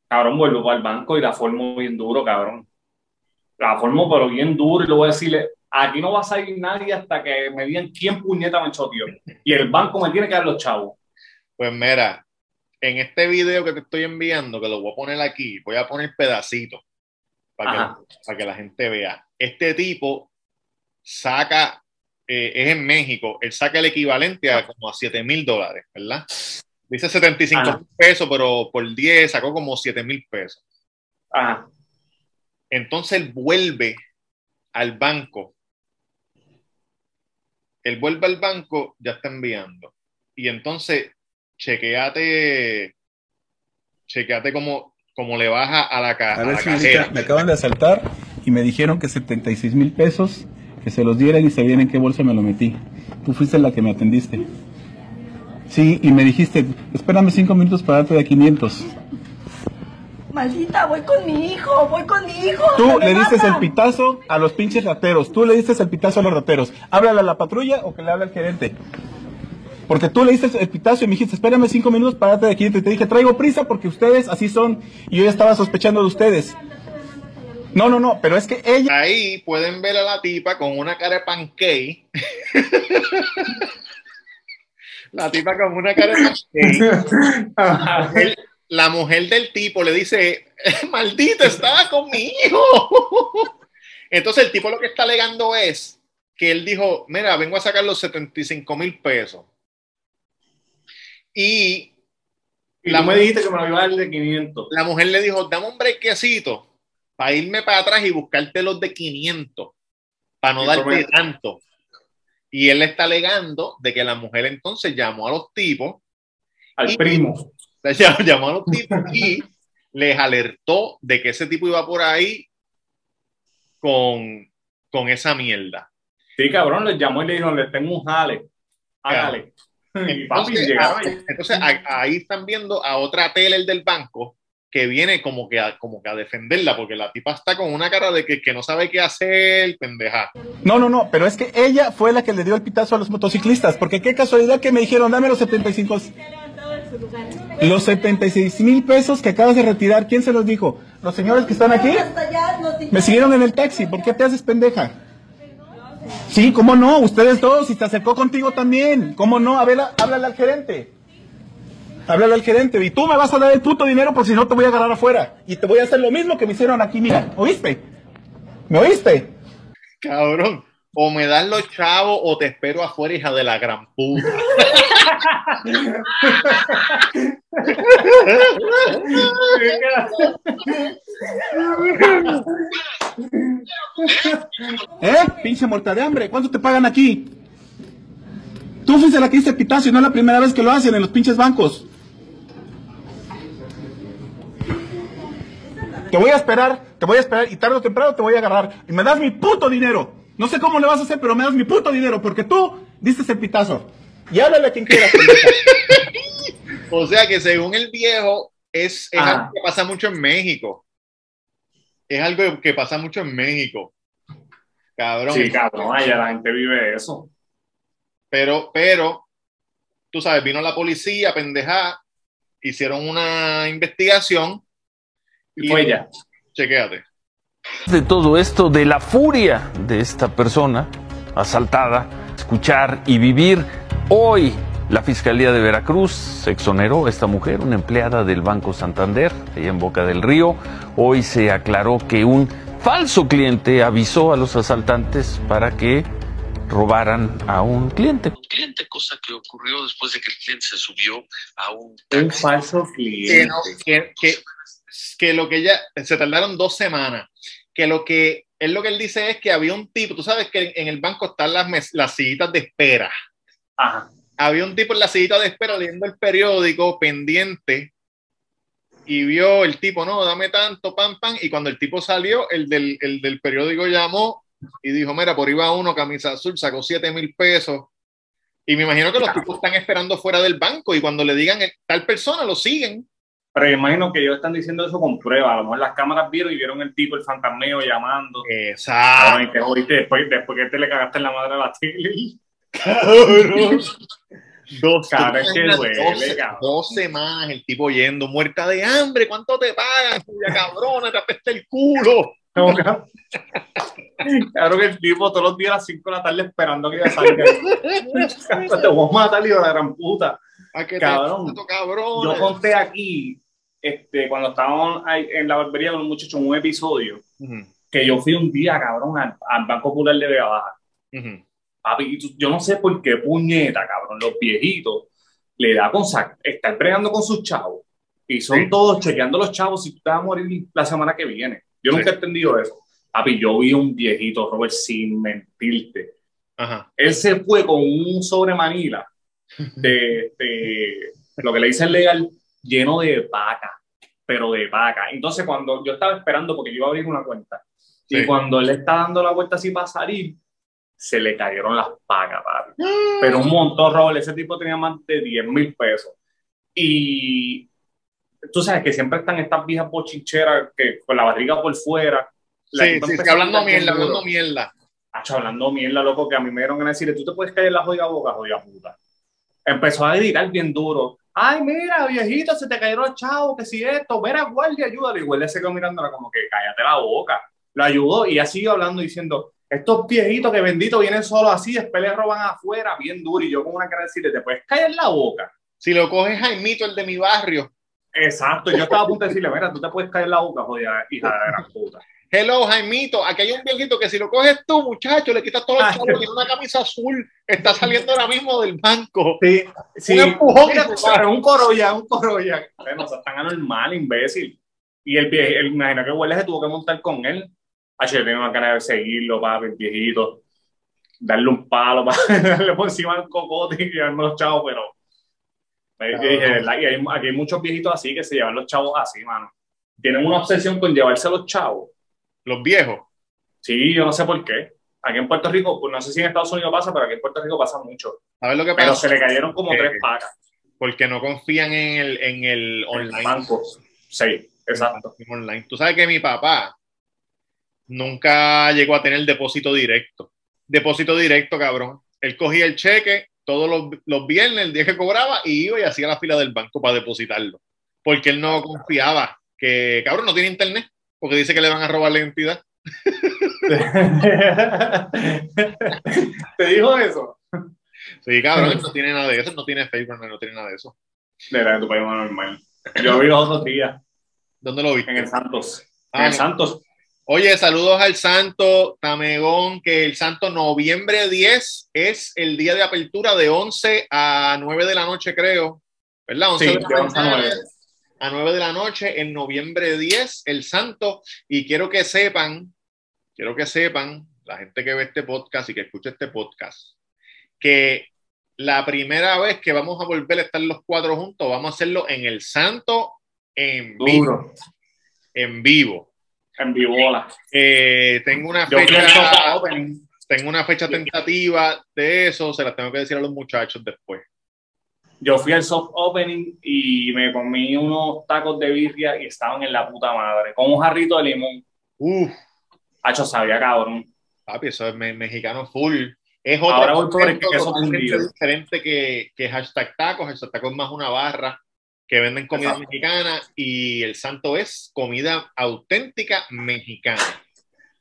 cabrón, vuelvo para el banco y la formo bien duro, cabrón. La formo, pero bien duro, y le voy a decirle, aquí no va a salir nadie hasta que me digan quién puñeta me choteó. Y el banco me tiene que dar los chavos. Pues mira, en este video que te estoy enviando, que lo voy a poner aquí, voy a poner pedacitos para para que la gente vea. Este tipo saca, eh, es en México, él saca el equivalente a como a 7 mil dólares, ¿verdad? Dice 75 Ajá. mil pesos, pero por 10 sacó como 7 mil pesos. Ajá. Entonces él vuelve al banco. Él vuelve al banco, ya está enviando. Y entonces, chequeate, chequeate cómo, cómo le baja a la, ca- A la cajera. me acaban de asaltar y me dijeron que 76 mil pesos, que se los dieran y sabían en qué bolsa me lo metí. Tú fuiste la que me atendiste. Sí, y me dijiste, espérame cinco minutos para darte de 500. Maldita, voy con mi hijo, voy con mi hijo. Tú le diste el pitazo a los pinches rateros. Tú le diste el pitazo a los rateros. Háblale a la patrulla o que le hable al gerente. Porque tú le diste el pitazo y me dijiste, espérame cinco minutos para darte de 500. Y te dije, traigo prisa porque ustedes así son. Y yo ya estaba sospechando de ustedes. No, no, no, pero es que ella... Ahí pueden ver a la tipa con una cara de pancake. la tipa con una cara de pancake. La mujer del tipo le dice, maldito, estaba con mi hijo. Entonces el tipo lo que está alegando es que él dijo, mira, vengo a sacar los 75 mil pesos. Y Y La tú me dijiste que me lo iba a dar de 500. la mujer le dijo, dame un brequecito para irme para atrás y buscarte los de 500, para no Y darte tanto. Y él está alegando de que la mujer entonces llamó a los tipos, Al Y- primo. llamó llamó a los tipos y les alertó de que ese tipo iba por ahí con, con esa mierda. Sí, cabrón, le llamó y le dijo, le tengo un jale. Hágale. Papi, Entonces, llegaron a- ahí. entonces, a- ahí están viendo a otra teller del banco que viene como que, a, como que a defenderla, porque la tipa está con una cara de que, que no sabe qué hacer, pendeja. No, no, no, pero es que ella fue la que le dio el pitazo a los motociclistas, porque qué casualidad que me dijeron, dame los 75. Los 76 mil pesos que acabas de retirar, ¿quién se los dijo? ¿Los señores que están aquí? Me siguieron en el taxi, ¿por qué te haces pendeja? Sí, ¿cómo no? Ustedes dos, y se acercó contigo también. ¿Cómo no? A ver, háblale al gerente. Háblale al gerente. Y tú me vas a dar el puto dinero por si no te voy a agarrar afuera. Y te voy a hacer lo mismo que me hicieron aquí, mira. ¿Oíste? ¿Me oíste? Cabrón. O me das los chavos o te espero afuera, hija de la gran puta. ¿Eh? Pinche muerta de hambre. ¿Cuánto te pagan aquí? Tú fuiste la que hice pitazo y no es la primera vez que lo hacen en los pinches bancos. Te voy a esperar, te voy a esperar y tarde o temprano te voy a agarrar. Y me das mi puto dinero. No sé cómo le vas a hacer, pero me das mi puto dinero porque tú diste el pitazo. Y háblale a quien pendeja. O sea que según el viejo, es, es Ah. algo que pasa mucho en México. Es algo que pasa mucho en México. Cabrón. Sí, cabrón, allá la gente vive eso. Pero, pero, tú sabes, vino la policía, pendeja, hicieron una investigación. Y fue ella. Chequéate. De todo esto, de la furia de esta persona asaltada, escuchar y vivir hoy. La Fiscalía de Veracruz exoneró a esta mujer, una empleada del Banco Santander, allá en Boca del Río. Hoy se aclaró que un falso cliente avisó a los asaltantes para que robaran a un cliente. un cliente, cosa que ocurrió después de que el cliente se subió a un Un falso Que, cliente. no- que, que, que lo que ya se tardaron dos semanas, que lo que él lo que él dice es que había un tipo, tú sabes que en el banco están las, mes- las sillitas de espera. Ajá. Había un tipo en la sillita de espera leyendo el periódico pendiente y vio el tipo, no, dame tanto, pam, pam. Y cuando el tipo salió, el del, el del periódico llamó y dijo, mira, por va uno, camisa azul, sacó 7 mil pesos. Y me imagino que los tipos están esperando fuera del banco y cuando le digan eh, tal persona, lo siguen. Pero yo imagino que ellos están diciendo eso con prueba. A lo mejor las cámaras vieron y vieron el tipo, el fantasmeo llamando. Exacto. Ay, te jodiste después, después que te le cagaste en la madre a la tele. Cabrón. Dos, es que semanas, duele, dos- cabrón. dos semanas el tipo yendo, muerta de hambre, ¿cuánto te pagan? Ya cabrona, te apesta el culo. Claro que el tipo todos los días a las 5 de la tarde esperando que ella salga. te voy a matar, hijo de la gran puta. ¿A qué te Cabrón. cabrón? Yo conté aquí, este, cuando estábamos en la barbería con un muchacho en un episodio, que yo fui un día, cabrón, al, al Banco Popular de Vega Baja. Papi, yo no sé por qué puñeta, cabrón, los viejitos le da con estar bregando con sus chavos y son Sí. todos chequeando los chavos si tú te vas a morir la semana que viene. Yo nunca he entendido eso. Papi, yo vi un viejito, Robert, sin mentirte. Ajá. Él se fue con un sobre Manila de, de lo que le dicen legal, lleno de vaca, pero de vaca. Entonces, cuando yo estaba esperando, porque yo iba a abrir una cuenta, y Sí. cuando él está dando la vuelta así para salir, se le cayeron las vacas, papi. Pero un montón, Robert, ese tipo tenía más de 10 mil pesos. Y tú sabes que siempre están estas viejas bochincheras que con la barriga por fuera. La Sí, sí, sí, hablando mierda, hablando mierda. Hacho, hablando mierda, loco, que a mí me dieron ganas de decirle, tú te puedes caer la jodida boca, jodida puta. Empezó a gritar bien duro. Ay, mira, viejito, se te cayeron los chavos, que si esto, mira, guardia, ayúdalo. Y guardia se quedó mirándola como que cállate la boca. Lo ayudó y siguió hablando diciendo, estos viejitos que bendito vienen solo así, después le roban afuera, bien duro. Y yo con una cara de decirle, te puedes callar la boca. Si lo coges Jaimito, el de mi barrio. Exacto, yo estaba a punto de decirle, mira, tú te puedes caer la boca, jodida hija de la puta. Hello, Jaimito. Aquí hay un viejito que si lo coges tú, muchacho, le quitas todos los Ah. chavos, tiene una camisa azul, está saliendo ahora mismo del banco. Sí, sí. Un empujón Mira, y un corolla, un corolla. Bueno, o sea, tan anormal, imbécil. Y el viejo, el, imagino que Huele se tuvo que montar con él. H, yo tenía una cara de seguirlo, papi, el viejito. Darle un palo, para darle por encima del cocote y llevarme los chavos, pero. pero yo dije, ¿verdad? Y hay, aquí hay muchos viejitos así que se llevan los chavos así, mano. Tienen una obsesión con llevarse los chavos. Los viejos. Sí, yo no sé por qué. Aquí en Puerto Rico, pues no sé si en Estados Unidos pasa, pero aquí en Puerto Rico pasa mucho. ¿Sabes lo que Pero pasa? se le cayeron como Eh, tres pacas. Porque no confían en el, en el Online. online. Bancos. Sí, exacto. online. Tú sabes que mi papá nunca llegó a tener depósito directo. Depósito directo, cabrón. Él cogía el cheque todos los, los viernes, el día que cobraba, y iba y hacía la fila del banco para depositarlo. Porque él no confiaba que, cabrón, no tiene internet, porque dice que le van a robar la identidad. ¿Te dijo eso? Sí, cabrón, él no tiene nada de eso, no tiene Facebook, no tiene nada de eso. De verdad, tu país más normal. Yo vi los otros días ¿Dónde lo viste? en el Santos. Ah, en el no. Santos. Oye, saludos al Santo Tamegón, que el Santo noviembre 10 es el día de apertura de 11 a 9 de la noche, creo. ¿Verdad? 11 Sí, de la de 11 a mañana 9. A 9 de la noche, en noviembre 10, el Santo. Y quiero que sepan, quiero que sepan, la gente que ve este podcast y que escucha este podcast, que la primera vez que vamos a volver a estar los cuatro juntos, vamos a hacerlo en el Santo en vivo. Duro. En vivo. En vivola. Eh, tengo una Yo fecha, tengo una fecha tentativa de eso, se las tengo que decir a los muchachos después. Yo fui al soft opening y me comí unos tacos de birria y estaban en la puta madre. Con un jarrito de limón. Uf, Hacho, sabía cabrón. papi, eso es me- mexicano full. Es otro Ahora voy por el concepto queso totalmente fundido. diferente que, que hashtag tacos. Hashtag tacos es más una barra que venden comida Exacto. mexicana y el santo es comida auténtica mexicana.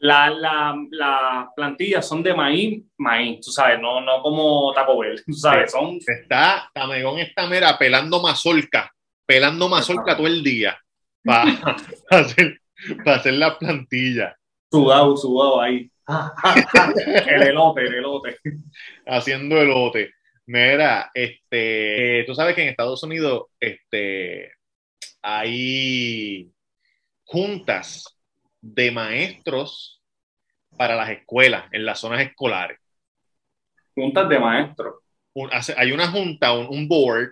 La, la, las plantillas son de maíz, maíz, tú sabes, no, no como Taco Bell, tú sabes, son Está, Tamegón está mera pelando mazorca, pelando mazorca todo el día para hacer, pa hacer la plantilla. sudados, sudados ahí. el elote, el elote. haciendo elote. Mira, este, tú sabes que en Estados Unidos este, hay juntas de maestros para las escuelas, en las zonas escolares. Juntas de maestros. Un- hay una junta, un, un board,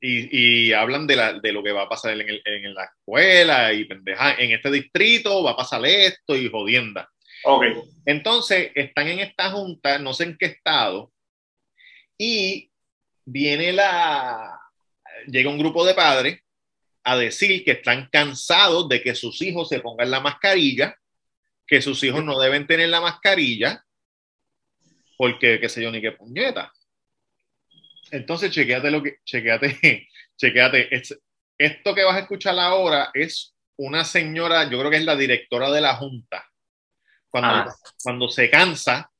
y, y hablan de, la, de lo que va a pasar en, el- en la escuela y pendeja, en este distrito va a pasar esto y jodienda. Ok. Entonces, están en esta junta, no sé en qué estado, y viene la. Llega un grupo de padres a decir que están cansados de que sus hijos se pongan la mascarilla, que sus hijos no deben tener la mascarilla, porque qué sé yo, ni qué puñeta. Entonces, chequéate lo que, chequéate, chequéate. Es- esto que vas a escuchar ahora es una señora, yo creo que es la directora de la junta. Cuando, Ah. cuando se cansa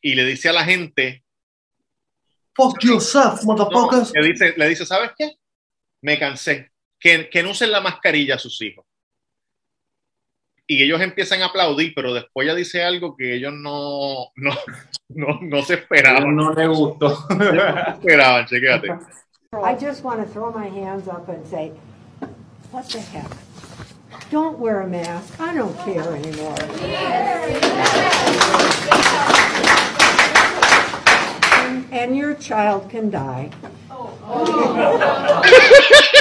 y le dice a la gente, Fuck yourself, no, motherfuckers. le, dice, le dice, ¿sabes qué? Me cansé. Que, que no usen la mascarilla a sus hijos. Y ellos empiezan a aplaudir, pero después ella dice algo que ellos no, no, no, no se esperaban. No le gustó. No se esperaban, chequéate. I just want to throw my hands up and say, what the heck? Don't wear a mask. I don't care anymore. And, and your child can die.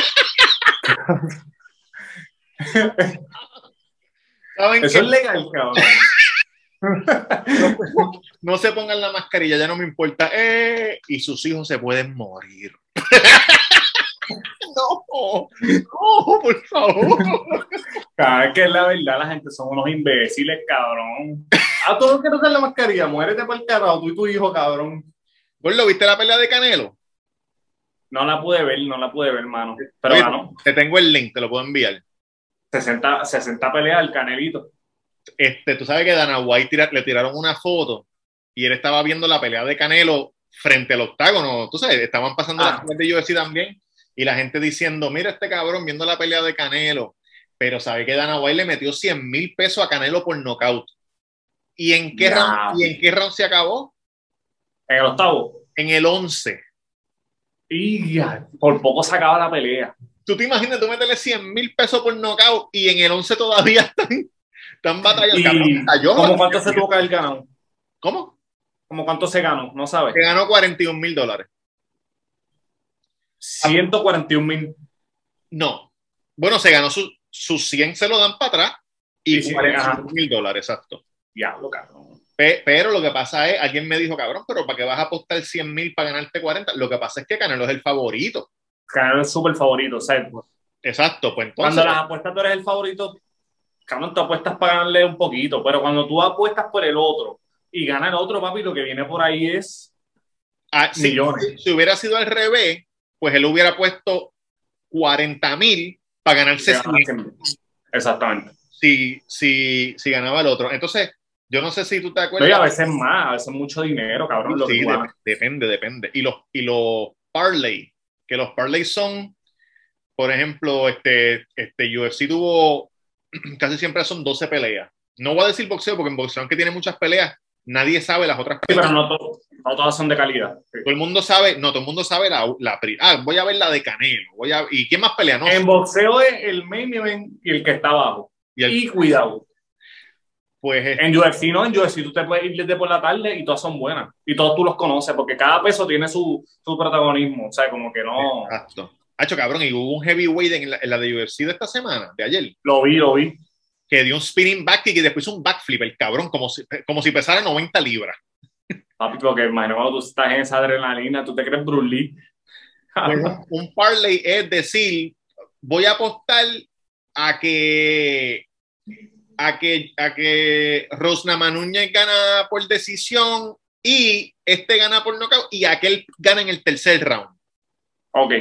¿Saben Eso qué? es legal, cabrón. No se pongan la mascarilla, ya no me importa. Eh, y sus hijos se pueden morir. no, no, por favor. Cada vez que es la verdad, la gente son unos imbéciles, cabrón. A todos que tocan la mascarilla, muérete por el carajo, tú y tu hijo, cabrón. Gordo, ¿viste la pelea de Canelo? No la pude ver, no la pude ver, hermano. Pero Oye, ganó. Te tengo el link, te lo puedo enviar. 60, 60 peleas al canelito. Este, tú sabes que Dana White tira- le tiraron una foto y él estaba viendo la pelea de Canelo frente al octágono. Tú sabes, estaban pasando Ah. las de UFC también y la gente diciendo, mira este cabrón viendo la pelea de Canelo. Pero sabe que Dana White le metió 100 mil pesos a Canelo por nocaut. ¿Y en, qué round, ¿Y en qué round se acabó? En el octavo. En el 11. Y ya, por poco sacaba la pelea. Tú te imaginas, tú meterle 100 mil pesos por nocaut y en el 11 todavía están, están batallando. Cayó. ¿Cómo cuánto se tuvo que haber ganado? ¿Cómo? ¿Cómo cuánto se ganó? No sabes. Se ganó 41 mil dólares. 141 mil. No. Bueno, se ganó sus sus 100 se lo dan para atrás y Sí, sí, 45 mil dólares, exacto. Diablo, cabrón. Pe- pero lo que pasa es, alguien me dijo, cabrón, pero ¿para qué vas a apostar 100 mil para ganarte 40? Lo que pasa es que Canelo es el favorito. Canelo es súper favorito. Sea, Exacto, pues entonces. cuando las apuestas tú eres el favorito, cabrón, tú apuestas para ganarle un poquito. Pero cuando tú apuestas por el otro y gana el otro, papi, lo que viene por ahí es. ah, si, millones. si hubiera sido al revés, pues él hubiera puesto 40 mil para ganarse 100 Exactamente. si, si, si ganaba el otro. Entonces, yo no sé si tú te acuerdas. a veces más, a veces mucho dinero, cabrón. Sí, de- depende, depende. Y los, y los parlay, que los parlay son, por ejemplo, este, este UFC tuvo, casi siempre son 12 peleas. No voy a decir boxeo, porque en boxeo, aunque tiene muchas peleas, nadie sabe las otras Sí, peleas. pero no, to- no todas son de calidad. Sí. Todo el mundo sabe, no, todo el mundo sabe la, la Ah, voy a ver la de Canelo. Voy a, ¿Y quién más pelea? No, En boxeo es el main event y el que está abajo. y el- Y cuidado. Pues es- En UFC no, en UFC tú te puedes ir desde por la tarde y todas son buenas. Y todos tú los conoces, porque cada peso tiene su, su protagonismo. O sea, como que no. Exacto. Hacho, cabrón, y hubo un heavyweight en la, en la de UFC de esta semana, de ayer, Lo vi, lo vi. que dio un spinning back y después un backflip, el cabrón, como si, como si pesara 90 libras. Papi, porque imagino cuando tú estás en esa adrenalina, tú te crees Bruce Lee. Un, un parlay es decir, voy a apostar a que a que a que Rosna Núñez gana por decisión y este gana por nocaut y aquel gana en el tercer round. ok.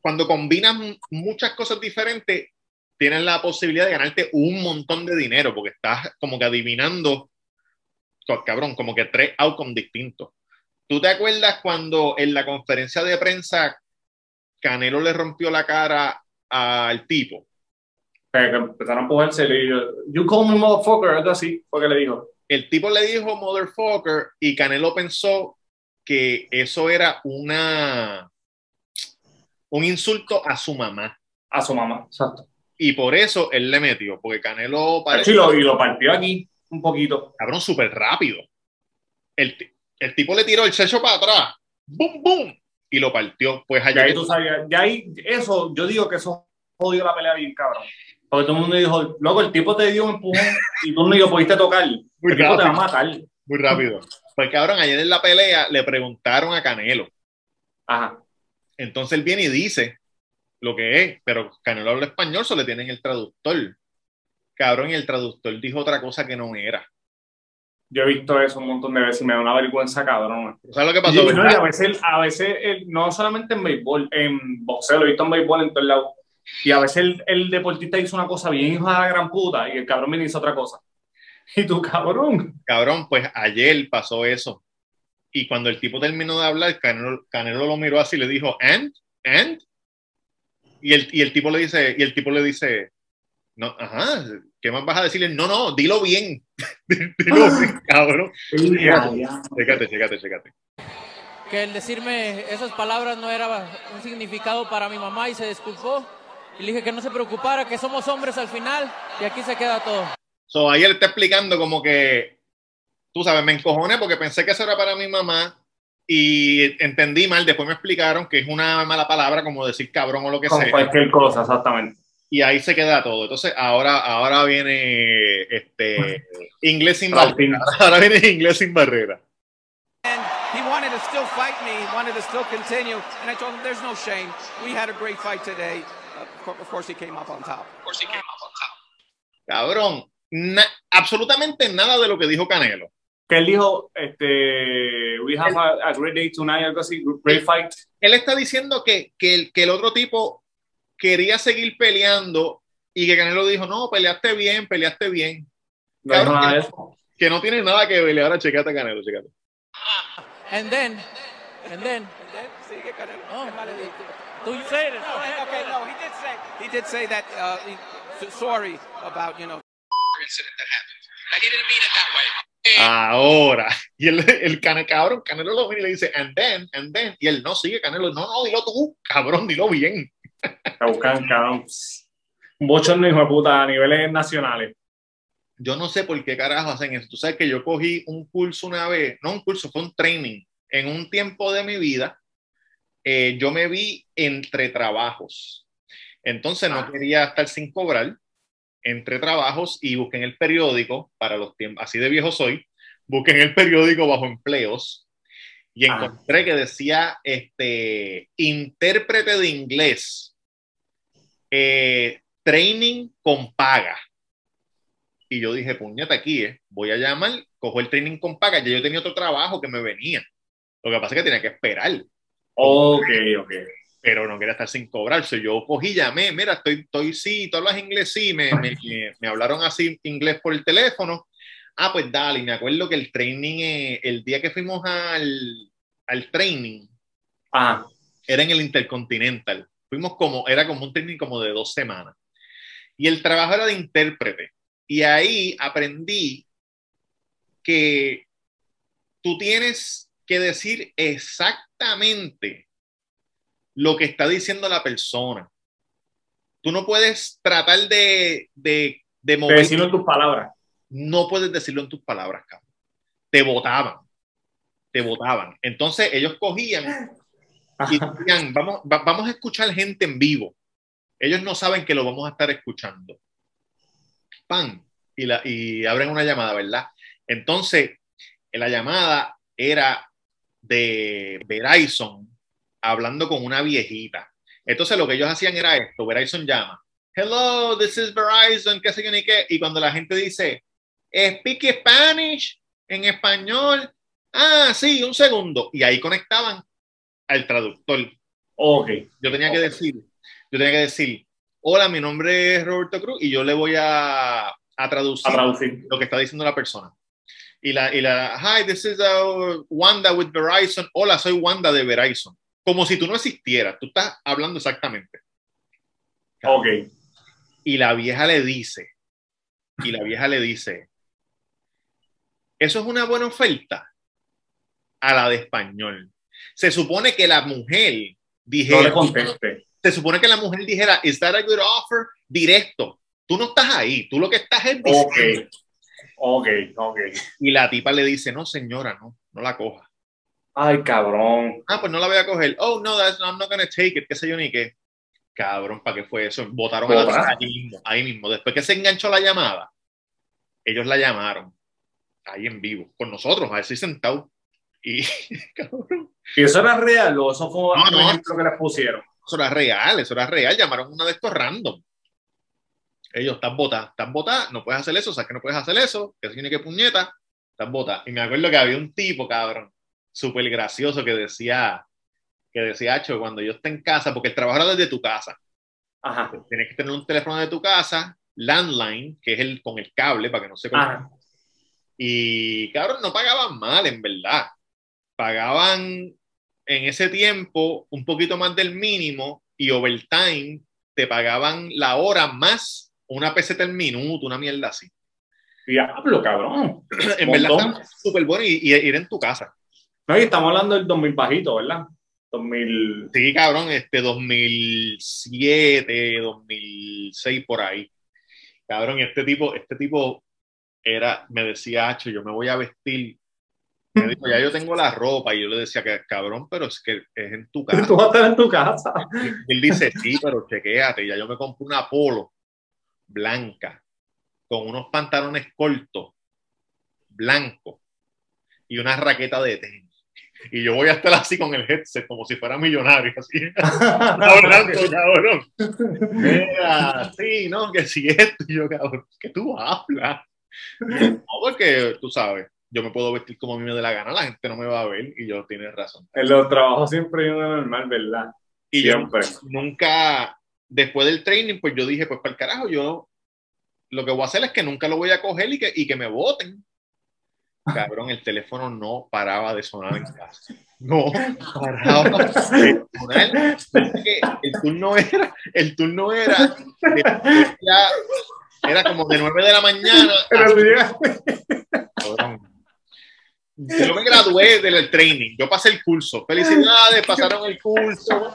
Cuando combinas muchas cosas diferentes, tienes la posibilidad de ganarte un montón de dinero porque estás como que adivinando, cabrón, como que tres outcomes distintos. ¿Tú te acuerdas cuando en la conferencia de prensa Canelo le rompió la cara al tipo? Que, que empezaron a empujarse y le dijo, You call me motherfucker, algo así, fue que le dijo. El tipo le dijo motherfucker y Canelo pensó que eso era una un insulto a su mamá A su mamá. Exacto. y por eso él le metió, porque Canelo parece y lo, y partió aquí. un poquito. Cabrón, súper rápido. El, el tipo le tiró el checho para atrás. ¡Bum, bum! Y lo partió. Pues allá ahí tú sabías, ya ahí, eso, yo digo que eso jodió la pelea bien, cabrón. Porque todo el mundo dijo, loco, el tipo te dio un empujón y tú ni lo pudiste tocar. El Muy tipo te va a rápido. matar. muy rápido. Pues cabrón, ayer en la pelea le preguntaron a Canelo. Ajá. Entonces él viene y dice lo que es, pero Canelo habla español, solo le tienen el traductor. Cabrón, y el traductor dijo otra cosa que no era. Yo he visto eso un montón de veces y me da una vergüenza, cabrón. ¿Sabes lo que pasó? Y, no, y a veces, a veces el- no solamente en béisbol, en boxeo, lo he visto en béisbol en todos lados. Y a veces el, el deportista hizo una cosa bien hijo de la gran puta y el cabrón viene hizo otra cosa. Y tú, cabrón. Cabrón, pues ayer pasó eso. Y cuando el tipo terminó de hablar, Canelo, Canelo lo miró así y le dijo, ¿and? ¿and? Y el, y el tipo le dice, y el tipo le dice, no, ajá, ¿qué más vas a decirle? No, no, dilo bien. dilo bien, cabrón. Chécate, chécate, chécate. que el decirme esas palabras no era un significado para mi mamá y se disculpó. Y le dije que no se preocupara, que somos hombres al final y aquí se queda todo. So, ahí él está explicando como que, tú sabes, me encojoné porque pensé que eso era para mi mamá y entendí mal. Después me explicaron que es una mala palabra como decir cabrón o lo que Con sea. cualquier cosa, exactamente. Y ahí se queda todo. Entonces, ahora, ahora viene este inglés sin barrera. Ahora viene inglés sin barrera. He wanted to still fight me. He wanted to still continue. And I told him, there's no shame. We had a great fight today. Of cour- of course, he came up on top. Of course, he came up on top. Cabrón, na- absolutamente nada de lo que dijo Canelo. Que él dijo, este, we have a, a great day tonight, algo así, great fight. Él está diciendo que, que, el, que el otro tipo quería seguir peleando y que Canelo dijo, no, peleaste bien, peleaste bien. No Cabrón, nada que- eso. Que no tiene nada que ver. Ahora checate a Canelo, checate. And then, and then, And then, get Canelo. oh, Do you say it? okay, no, he did say he did say that uh, he, sorry about you know incident that happened. I didn't mean it that way. Ahora. Y el, el cane- cabrón, Canelo lo mira y le dice, and then, and then. Y él no sigue, Canelo, no, no, dilo tú, cabrón, dilo bien. Buscan, cabrón. Un bochorno, hijo de puta, a niveles nacionales. Yo no sé por qué carajo hacen eso. Tú sabes que yo cogí un curso una vez, no un curso, fue un training. En un tiempo de mi vida, eh, yo me vi entre trabajos. Entonces no Ah. quería estar sin cobrar entre trabajos y busqué en el periódico, para los tiempos, así de viejo soy, busqué en el periódico bajo empleos y Ah. encontré que decía este intérprete de inglés, eh, training con paga. Y yo dije, puñeta, aquí, eh, voy a llamar, cojo el training con paga. Ya yo tenía otro trabajo que me venía. Lo que pasa es que tenía que esperar, Ok, ok. pero no quería estar sin cobrar. So, yo cogí, llamé, mira, estoy, estoy sí, tú hablas inglés, sí, me, me, me- hablaron así inglés por el teléfono. Ah, pues dale, me acuerdo que el training, eh, el día que fuimos al, al training, Ajá. era en el Intercontinental. Fuimos como, era como un training como de dos semanas. Y el trabajo era de intérprete. Y ahí aprendí que tú tienes que decir exactamente lo que está diciendo la persona. Tú no puedes tratar de, de, de mover. decirlo en tus palabras. No puedes decirlo en tus palabras, cabrón. Te votaban. Te votaban. Entonces ellos cogían y decían, vamos, va- vamos a escuchar gente en vivo. Ellos no saben que lo vamos a estar escuchando. Pan. Y, la, y abren una llamada, ¿verdad? Entonces, la llamada era de Verizon hablando con una viejita. Entonces, lo que ellos hacían era esto: Verizon llama, Hello, this is Verizon, qué sé yo ni qué. Y cuando la gente dice, Speak Spanish, en español, ah, sí, un segundo. Y ahí conectaban al traductor. Ok. Yo tenía que decir, yo tenía que decir, hola, mi nombre es Roberto Cruz y yo le voy a, a traducir A traducir. lo que está diciendo la persona. Y la, y la, hi, this is uh, Wanda with Verizon. Hola, soy Wanda de Verizon. Como si tú no existieras, tú estás hablando exactamente. Ok. Y la vieja le dice, y la vieja le dice, eso es una buena oferta a la de español. Se supone que la mujer No le dijera, conteste. se supone que la mujer dijera, is that a good offer? Directo. Tú no estás ahí, tú lo que estás es diciendo. Ok, ok. Y la tipa le dice, no señora, no, no la coja. Ay, cabrón. Ah, pues no la voy a coger. Oh, no, that's, I'm not gonna take it, qué sé yo ni qué. Cabrón, ¿para qué fue eso? Votaron a la ahí mismo, ahí mismo. Después que se enganchó la llamada, ellos la llamaron ahí en vivo, con nosotros, así sentados. Y, cabrón, ¿Y eso era real o eso fue No, un no. ejemplo que les pusieron? eso era real, eso era real. Llamaron una de estos random. Ellos, están botadas, están botadas, no puedes hacer eso, sabes que no puedes hacer eso, que tiene que puñeta, están botadas. Y me acuerdo que había un tipo, cabrón, súper gracioso que decía, que decía, Acho, cuando yo esté en casa, porque el trabajo era desde tu casa, Ajá. tienes que tener un teléfono de tu casa, landline, que es el con el cable para que no se. Ajá. Y cabrón, no pagaban mal, en verdad. Pagaban en ese tiempo un poquito más del mínimo y overtime te pagaban la hora más una peseta el minuto, una mierda así. Diablo, cabrón. En verdad estaba súper bueno y, y ir en tu casa. No, y estamos hablando del 2000 bajito, ¿verdad? 2000. Sí, cabrón, este 2007, 2006 por ahí. Cabrón, y este tipo, este tipo era, me decía, Hacho, yo me voy a vestir. Me dijo, ya yo tengo la ropa. Y yo le decía, cabrón, pero es que es en tu casa. Tú vas a estar en tu casa. Y él dice, sí, pero chequéate, ya yo me compré una polo blanca con unos pantalones cortos, blancos y una raqueta de tenis. Y yo voy a estar así con el headset, como si fuera millonario, así. Hablando, cabrón. Mira, sí, no, que si esto, y yo, cabrón, que tú hablas. No, porque tú sabes, yo me puedo vestir como a mí me dé la gana, la gente no me va a ver, y yo tienes razón. En los trabajos siempre hay uno normal, ¿verdad? Y yo Siempre. nunca, después del training, pues yo dije, pues para el carajo, yo lo que voy a hacer es que nunca lo voy a coger y que, y que me voten. Cabrón, el teléfono no paraba de sonar en casa. No paraba de sonar. El turno era, el turno era, de- era como de 9 de la mañana. Pero tú llegas- Cabrón. Yo me gradué del training, yo pasé el curso. Felicidades, pasaron el curso.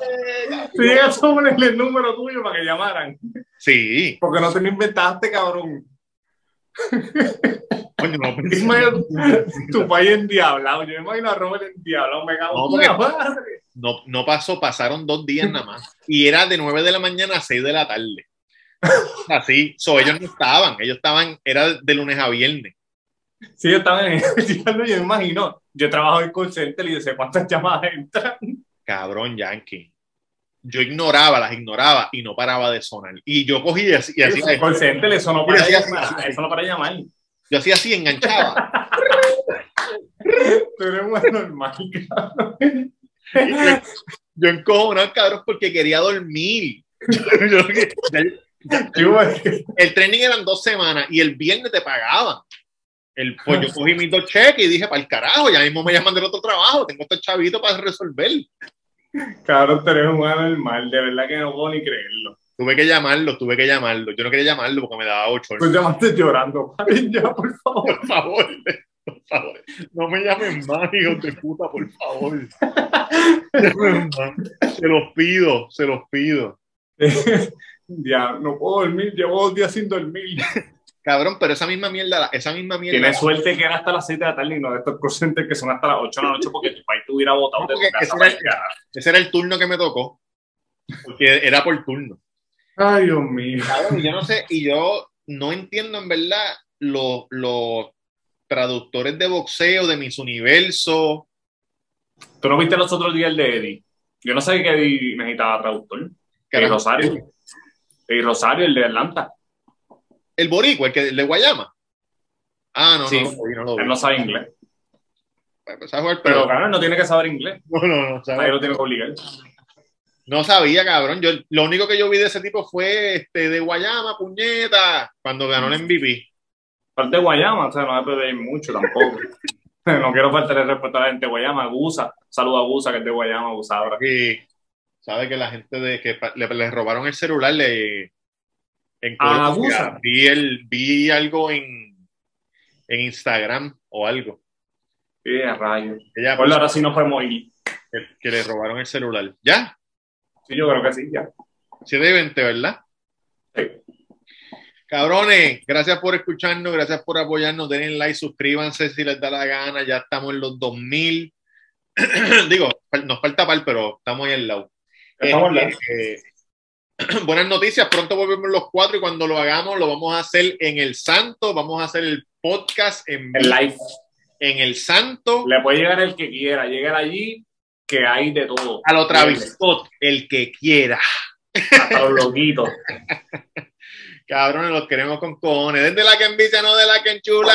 llegas a ponerle el número tuyo para que llamaran. Sí, Porque no te lo inventaste, cabrón. coño, no. Imagínate tu país endiablado. Yo me imagino a Robert endiablado. Me cago No, en madre. No, no pasó, pasaron dos días nada más. Y era de 9 de la mañana a 6 de la tarde. Así, so, ellos no estaban, ellos estaban, era de lunes a viernes. Sí, yo estaba en el yo me imagino. Yo trabajo en call center y yo sé cuántas llamadas entran. Cabrón, Yankee. Yo ignoraba, las ignoraba y no paraba de sonar. Y yo cogí y así, y así call center, eso no para llamar. Eso no para llamar. yo hacía así, enganchaba. Tú eres muy normal, cabrón. Y yo, encojonado, cabrón, porque quería dormir. Yo- yo- Yo, el training eran dos semanas y el viernes te pagaban. El, pues yo cogí mis dos cheques y dije, para el carajo, ya mismo me llaman del otro trabajo, tengo este chavito para resolver. Cabrón, tú eres un anormal. De verdad que no puedo ni creerlo. Tuve que llamarlo, tuve que llamarlo. Yo no quería llamarlo porque me daba ocho. Tú llamaste llorando. Ya, por favor. Por favor, por favor. No me llamen más, hijos de puta, por favor. Se los pido, se los pido. ya, no puedo dormir. Llevo dos días sin dormir. Cabrón, pero esa misma mierda, esa misma mierda. Tienes suerte que era hasta las 7 de la tarde y no de estos call que son hasta las 8 de la noche porque tu país te hubiera votado de tu casa. ese era-. Ese era el turno que me tocó. Porque era por turno. Ay, Dios mío. Cabrón, y yo no sé, y yo no entiendo en verdad los, los traductores de boxeo de mis universos. ¿Tú no viste los otros días el de Eddie? Yo no sabía que Eddie necesitaba traductor. Carajo. Rosario. Eddie Rosario, el de Atlanta. El boricua, el, que, el de Guayama. Ah, no, Sí. no. Él no sabe inglés. Jugar, Pero, pero, cabrón, no tiene que saber inglés. no, no, no, Nadie lo tiene que obligar. no sabía, cabrón. Yo, lo único que yo vi de ese tipo fue este de Guayama, puñeta, cuando ganó el MVP. Parte de Guayama, o sea, no me pedir mucho tampoco. no quiero faltarle respeto a la gente de Guayama. Gusa. Saludo a Gusa, que es de Guayama, Gusa ahora. Y sabe que la gente de que le, le robaron el celular le en Ah, Colombia, abusan. vi el vi algo en en Instagram o algo Sí, a rayos. Ella Pues ahora sí nos podemos ir. que, que le robaron el celular ya Sí, yo creo que sí, ya. 720 verdad Sí. Cabrones, gracias por escucharnos, gracias por apoyarnos. Denle like, suscríbanse si les da la gana. Ya estamos en los 2000. Digo, nos falta par, pero estamos ahí al lado. Estamos al lado. Eh, buenas noticias, pronto volvemos los cuatro y cuando lo hagamos lo vamos a hacer en el Santo, vamos a hacer el podcast en, En live. en el Santo Le puede llegar el que quiera, llegar allí, que hay de todo. a lo Travis Scott, el que quiera. Hasta los loquitos. Cabrones, los queremos con cojones. Desde la que envicia, no de la que enchula.